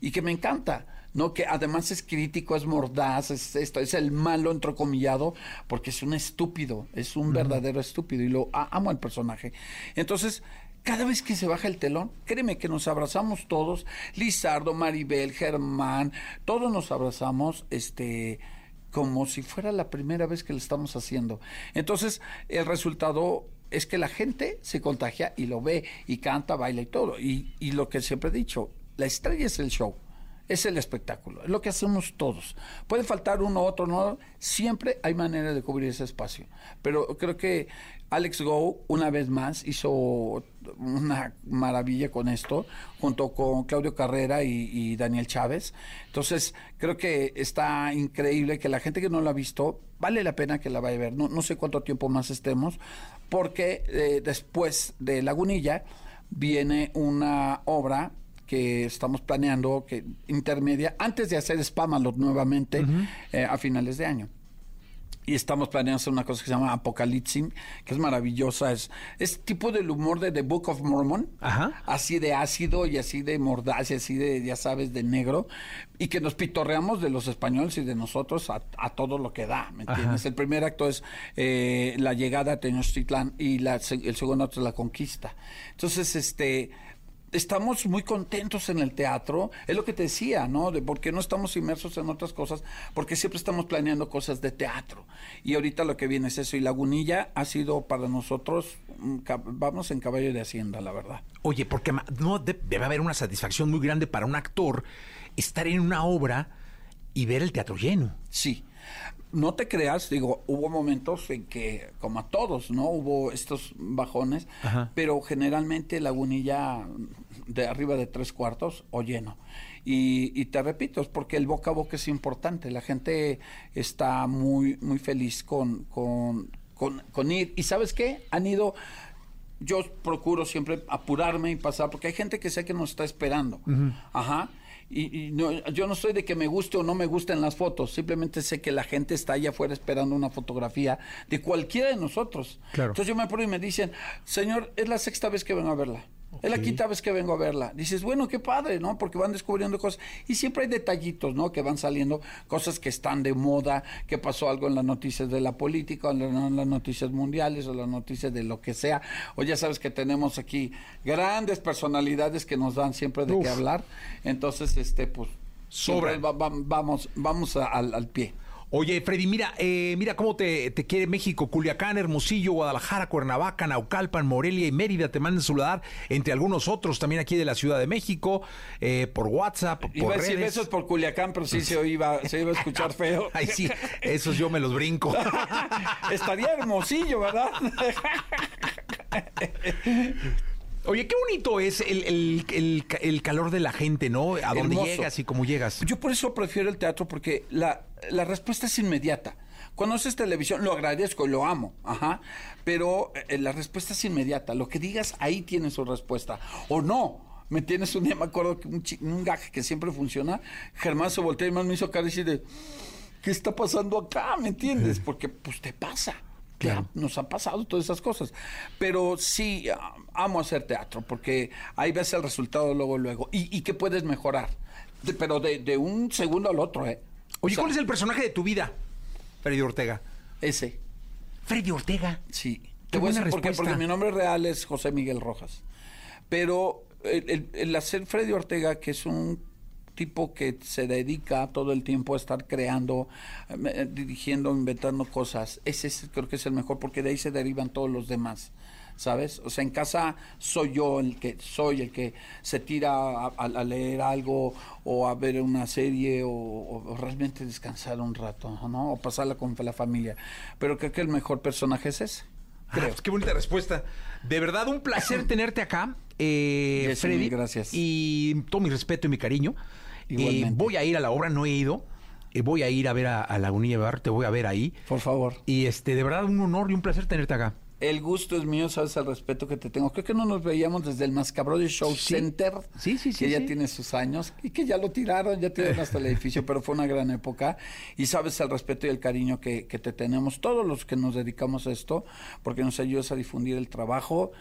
y que me encanta, ¿no? Que además es crítico, es mordaz, es esto, es el malo entrecomillado, porque es un estúpido, es un verdadero estúpido, y lo a- amo al personaje. Entonces, cada vez que se baja el telón, créeme que nos abrazamos todos, Lizardo, Maribel, Germán, todos nos abrazamos, este como si fuera la primera vez que lo estamos haciendo. Entonces, el resultado es que la gente se contagia y lo ve y canta, baila y todo. Y, y lo que siempre he dicho, la estrella es el show. Es el espectáculo, es lo que hacemos todos. Puede faltar uno, otro, no, siempre hay manera de cubrir ese espacio. Pero creo que Alex Go, una vez más, hizo una maravilla con esto, junto con Claudio Carrera y, Daniel Chávez. Entonces, creo que está increíble que la gente que no lo ha visto, vale la pena que la vaya a ver. No, no sé cuánto tiempo más estemos, porque eh, después de Lagunilla viene una obra que estamos planeando, que intermedia, antes de hacer Spamalot nuevamente eh, a finales de año. Y estamos planeando hacer una cosa que se llama Apocalipsis, que es maravillosa. Es, es tipo del humor de The Book of Mormon. Así de ácido y así de mordaz y así de, ya sabes, de negro. Y que nos pitorreamos de los españoles y de nosotros a, a todo lo que da, ¿me Ajá. entiendes? El primer acto es eh, la llegada a Tenochtitlán y la, el segundo acto es la conquista. Entonces, este estamos muy contentos en el teatro, es lo que te decía, ¿no? De por qué no estamos inmersos en otras cosas, porque siempre estamos planeando cosas de teatro. Y ahorita lo que viene es eso, y Lagunilla ha sido para nosotros, vamos en caballo de hacienda, la verdad. Oye, porque no de- debe haber una satisfacción muy grande para un actor estar en una obra y ver el teatro lleno. Sí. No te creas, digo, hubo momentos en que, como a todos, ¿no? Hubo estos bajones, Ajá. pero generalmente Lagunilla de arriba de tres cuartos o lleno. Y, y te repito, es porque el boca a boca es importante. La gente está muy, muy feliz con, con, con, con ir. ¿Y sabes qué? Han ido yo procuro siempre apurarme y pasar, porque hay gente que sé que nos está esperando. Ajá. Y, y no, yo no soy de que me guste o no me gusten las fotos, simplemente sé que la gente está allá afuera esperando una fotografía de cualquiera de nosotros. Claro. Entonces yo me apuro y me dicen, señor, es la sexta vez que vengo a verla. Es la quinta vez que vengo a verla. Dices, bueno, qué padre, ¿no? Porque van descubriendo cosas. Y siempre hay detallitos, ¿no? Que van saliendo, cosas que están de moda, que pasó algo en las noticias de la política, o en la- en las noticias mundiales, o las noticias de lo que sea. O ya sabes que tenemos aquí grandes personalidades que nos dan siempre de qué hablar. Entonces, este, pues, siempre va- va- vamos, vamos a- al, al pie. Oye, Freddy, mira, eh, mira cómo te, te quiere México, Culiacán, Hermosillo, Guadalajara, Cuernavaca, Naucalpan, Morelia y Mérida te mandan saludar, entre algunos otros también aquí de la Ciudad de México, eh, por WhatsApp, por a decir redes. besos por Culiacán, pero sí se iba, se iba a escuchar feo. Ay, sí, esos yo me los brinco. Estaría hermosillo, ¿verdad? Oye, qué bonito es el, el- el ca- el calor de la gente, ¿no? A dónde Hermoso. llegas y cómo llegas. Yo por eso prefiero el teatro porque la, la respuesta es inmediata. Cuando haces televisión, lo agradezco y lo amo, ajá, pero eh, la respuesta es inmediata. Lo que digas, ahí tienes su respuesta. O no. ¿Me tienes Un día me acuerdo que un, un gag que siempre funciona, Germán se volteó y más me hizo cara y de, ¿qué está pasando acá? ¿Me entiendes? Porque pues te pasa. Ha- nos han pasado todas esas cosas. Pero sí, ah, amo hacer teatro porque ahí ves el resultado luego, luego. Y, y que puedes mejorar. De- pero de, de un segundo al otro, ¿eh? Oye, O sea, ¿cuál es el personaje de tu vida, Freddy Ortega? Ese. Freddy Ortega. Sí. Qué Te voy a decir porque mi nombre real es José Miguel Rojas. Pero el, el- el hacer Freddy Ortega, que es un tipo que se dedica todo el tiempo a estar creando, eh, dirigiendo, inventando cosas, ese es- creo que es el mejor, porque de ahí se derivan todos los demás. ¿Sabes? O sea, en casa soy yo el que soy el que se tira a, leer algo o a ver una serie o, o realmente descansar un rato, ¿no? O pasarla con la familia. Pero creo que el mejor personaje es ese. Ah, pues qué bonita respuesta. De verdad, un placer tenerte acá, eh, Freddy. gracias. Y todo mi respeto y mi cariño. Igualmente. Eh, voy a ir a la obra, no he ido. Eh, voy a ir a ver a, a Lagunilla Bar, te voy a ver ahí. Por favor. Y este, de verdad, un honor y un placer tenerte acá. El gusto es mío, sabes el respeto que te tengo. Creo que no nos veíamos desde el Mascabrón Show Sí. Center, Sí, sí, sí, que ya sí. tiene sus años y que ya lo tiraron, ya tiraron hasta el edificio, pero fue una gran época. Y sabes el respeto y el cariño que, que te tenemos, todos los que nos dedicamos a esto, porque nos ayudas a difundir el trabajo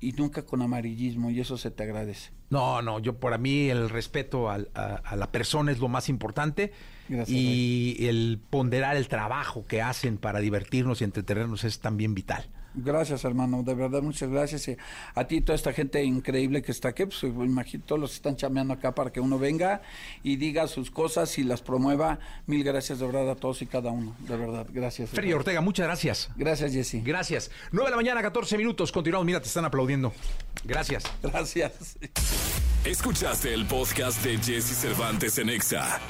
y nunca con amarillismo, y eso se te agradece. No, no, yo para mí el respeto al- a, a la persona es lo más importante Gracias, y el ponderar el trabajo que hacen para divertirnos y entretenernos es también vital. Gracias, hermano, de verdad, muchas gracias. Y a ti, toda esta gente increíble que está aquí, pues me imagino todos los están chameando acá para que uno venga y diga sus cosas y las promueva. Mil gracias de verdad a todos y cada uno, de verdad, gracias. Freddy. Ortega, muchas gracias. Gracias, Jesse. Gracias. 9 de la mañana, 14 minutos. Continuamos. Mira, te están aplaudiendo. Gracias. Gracias. Escuchaste el podcast de Jesse Cervantes en Exa.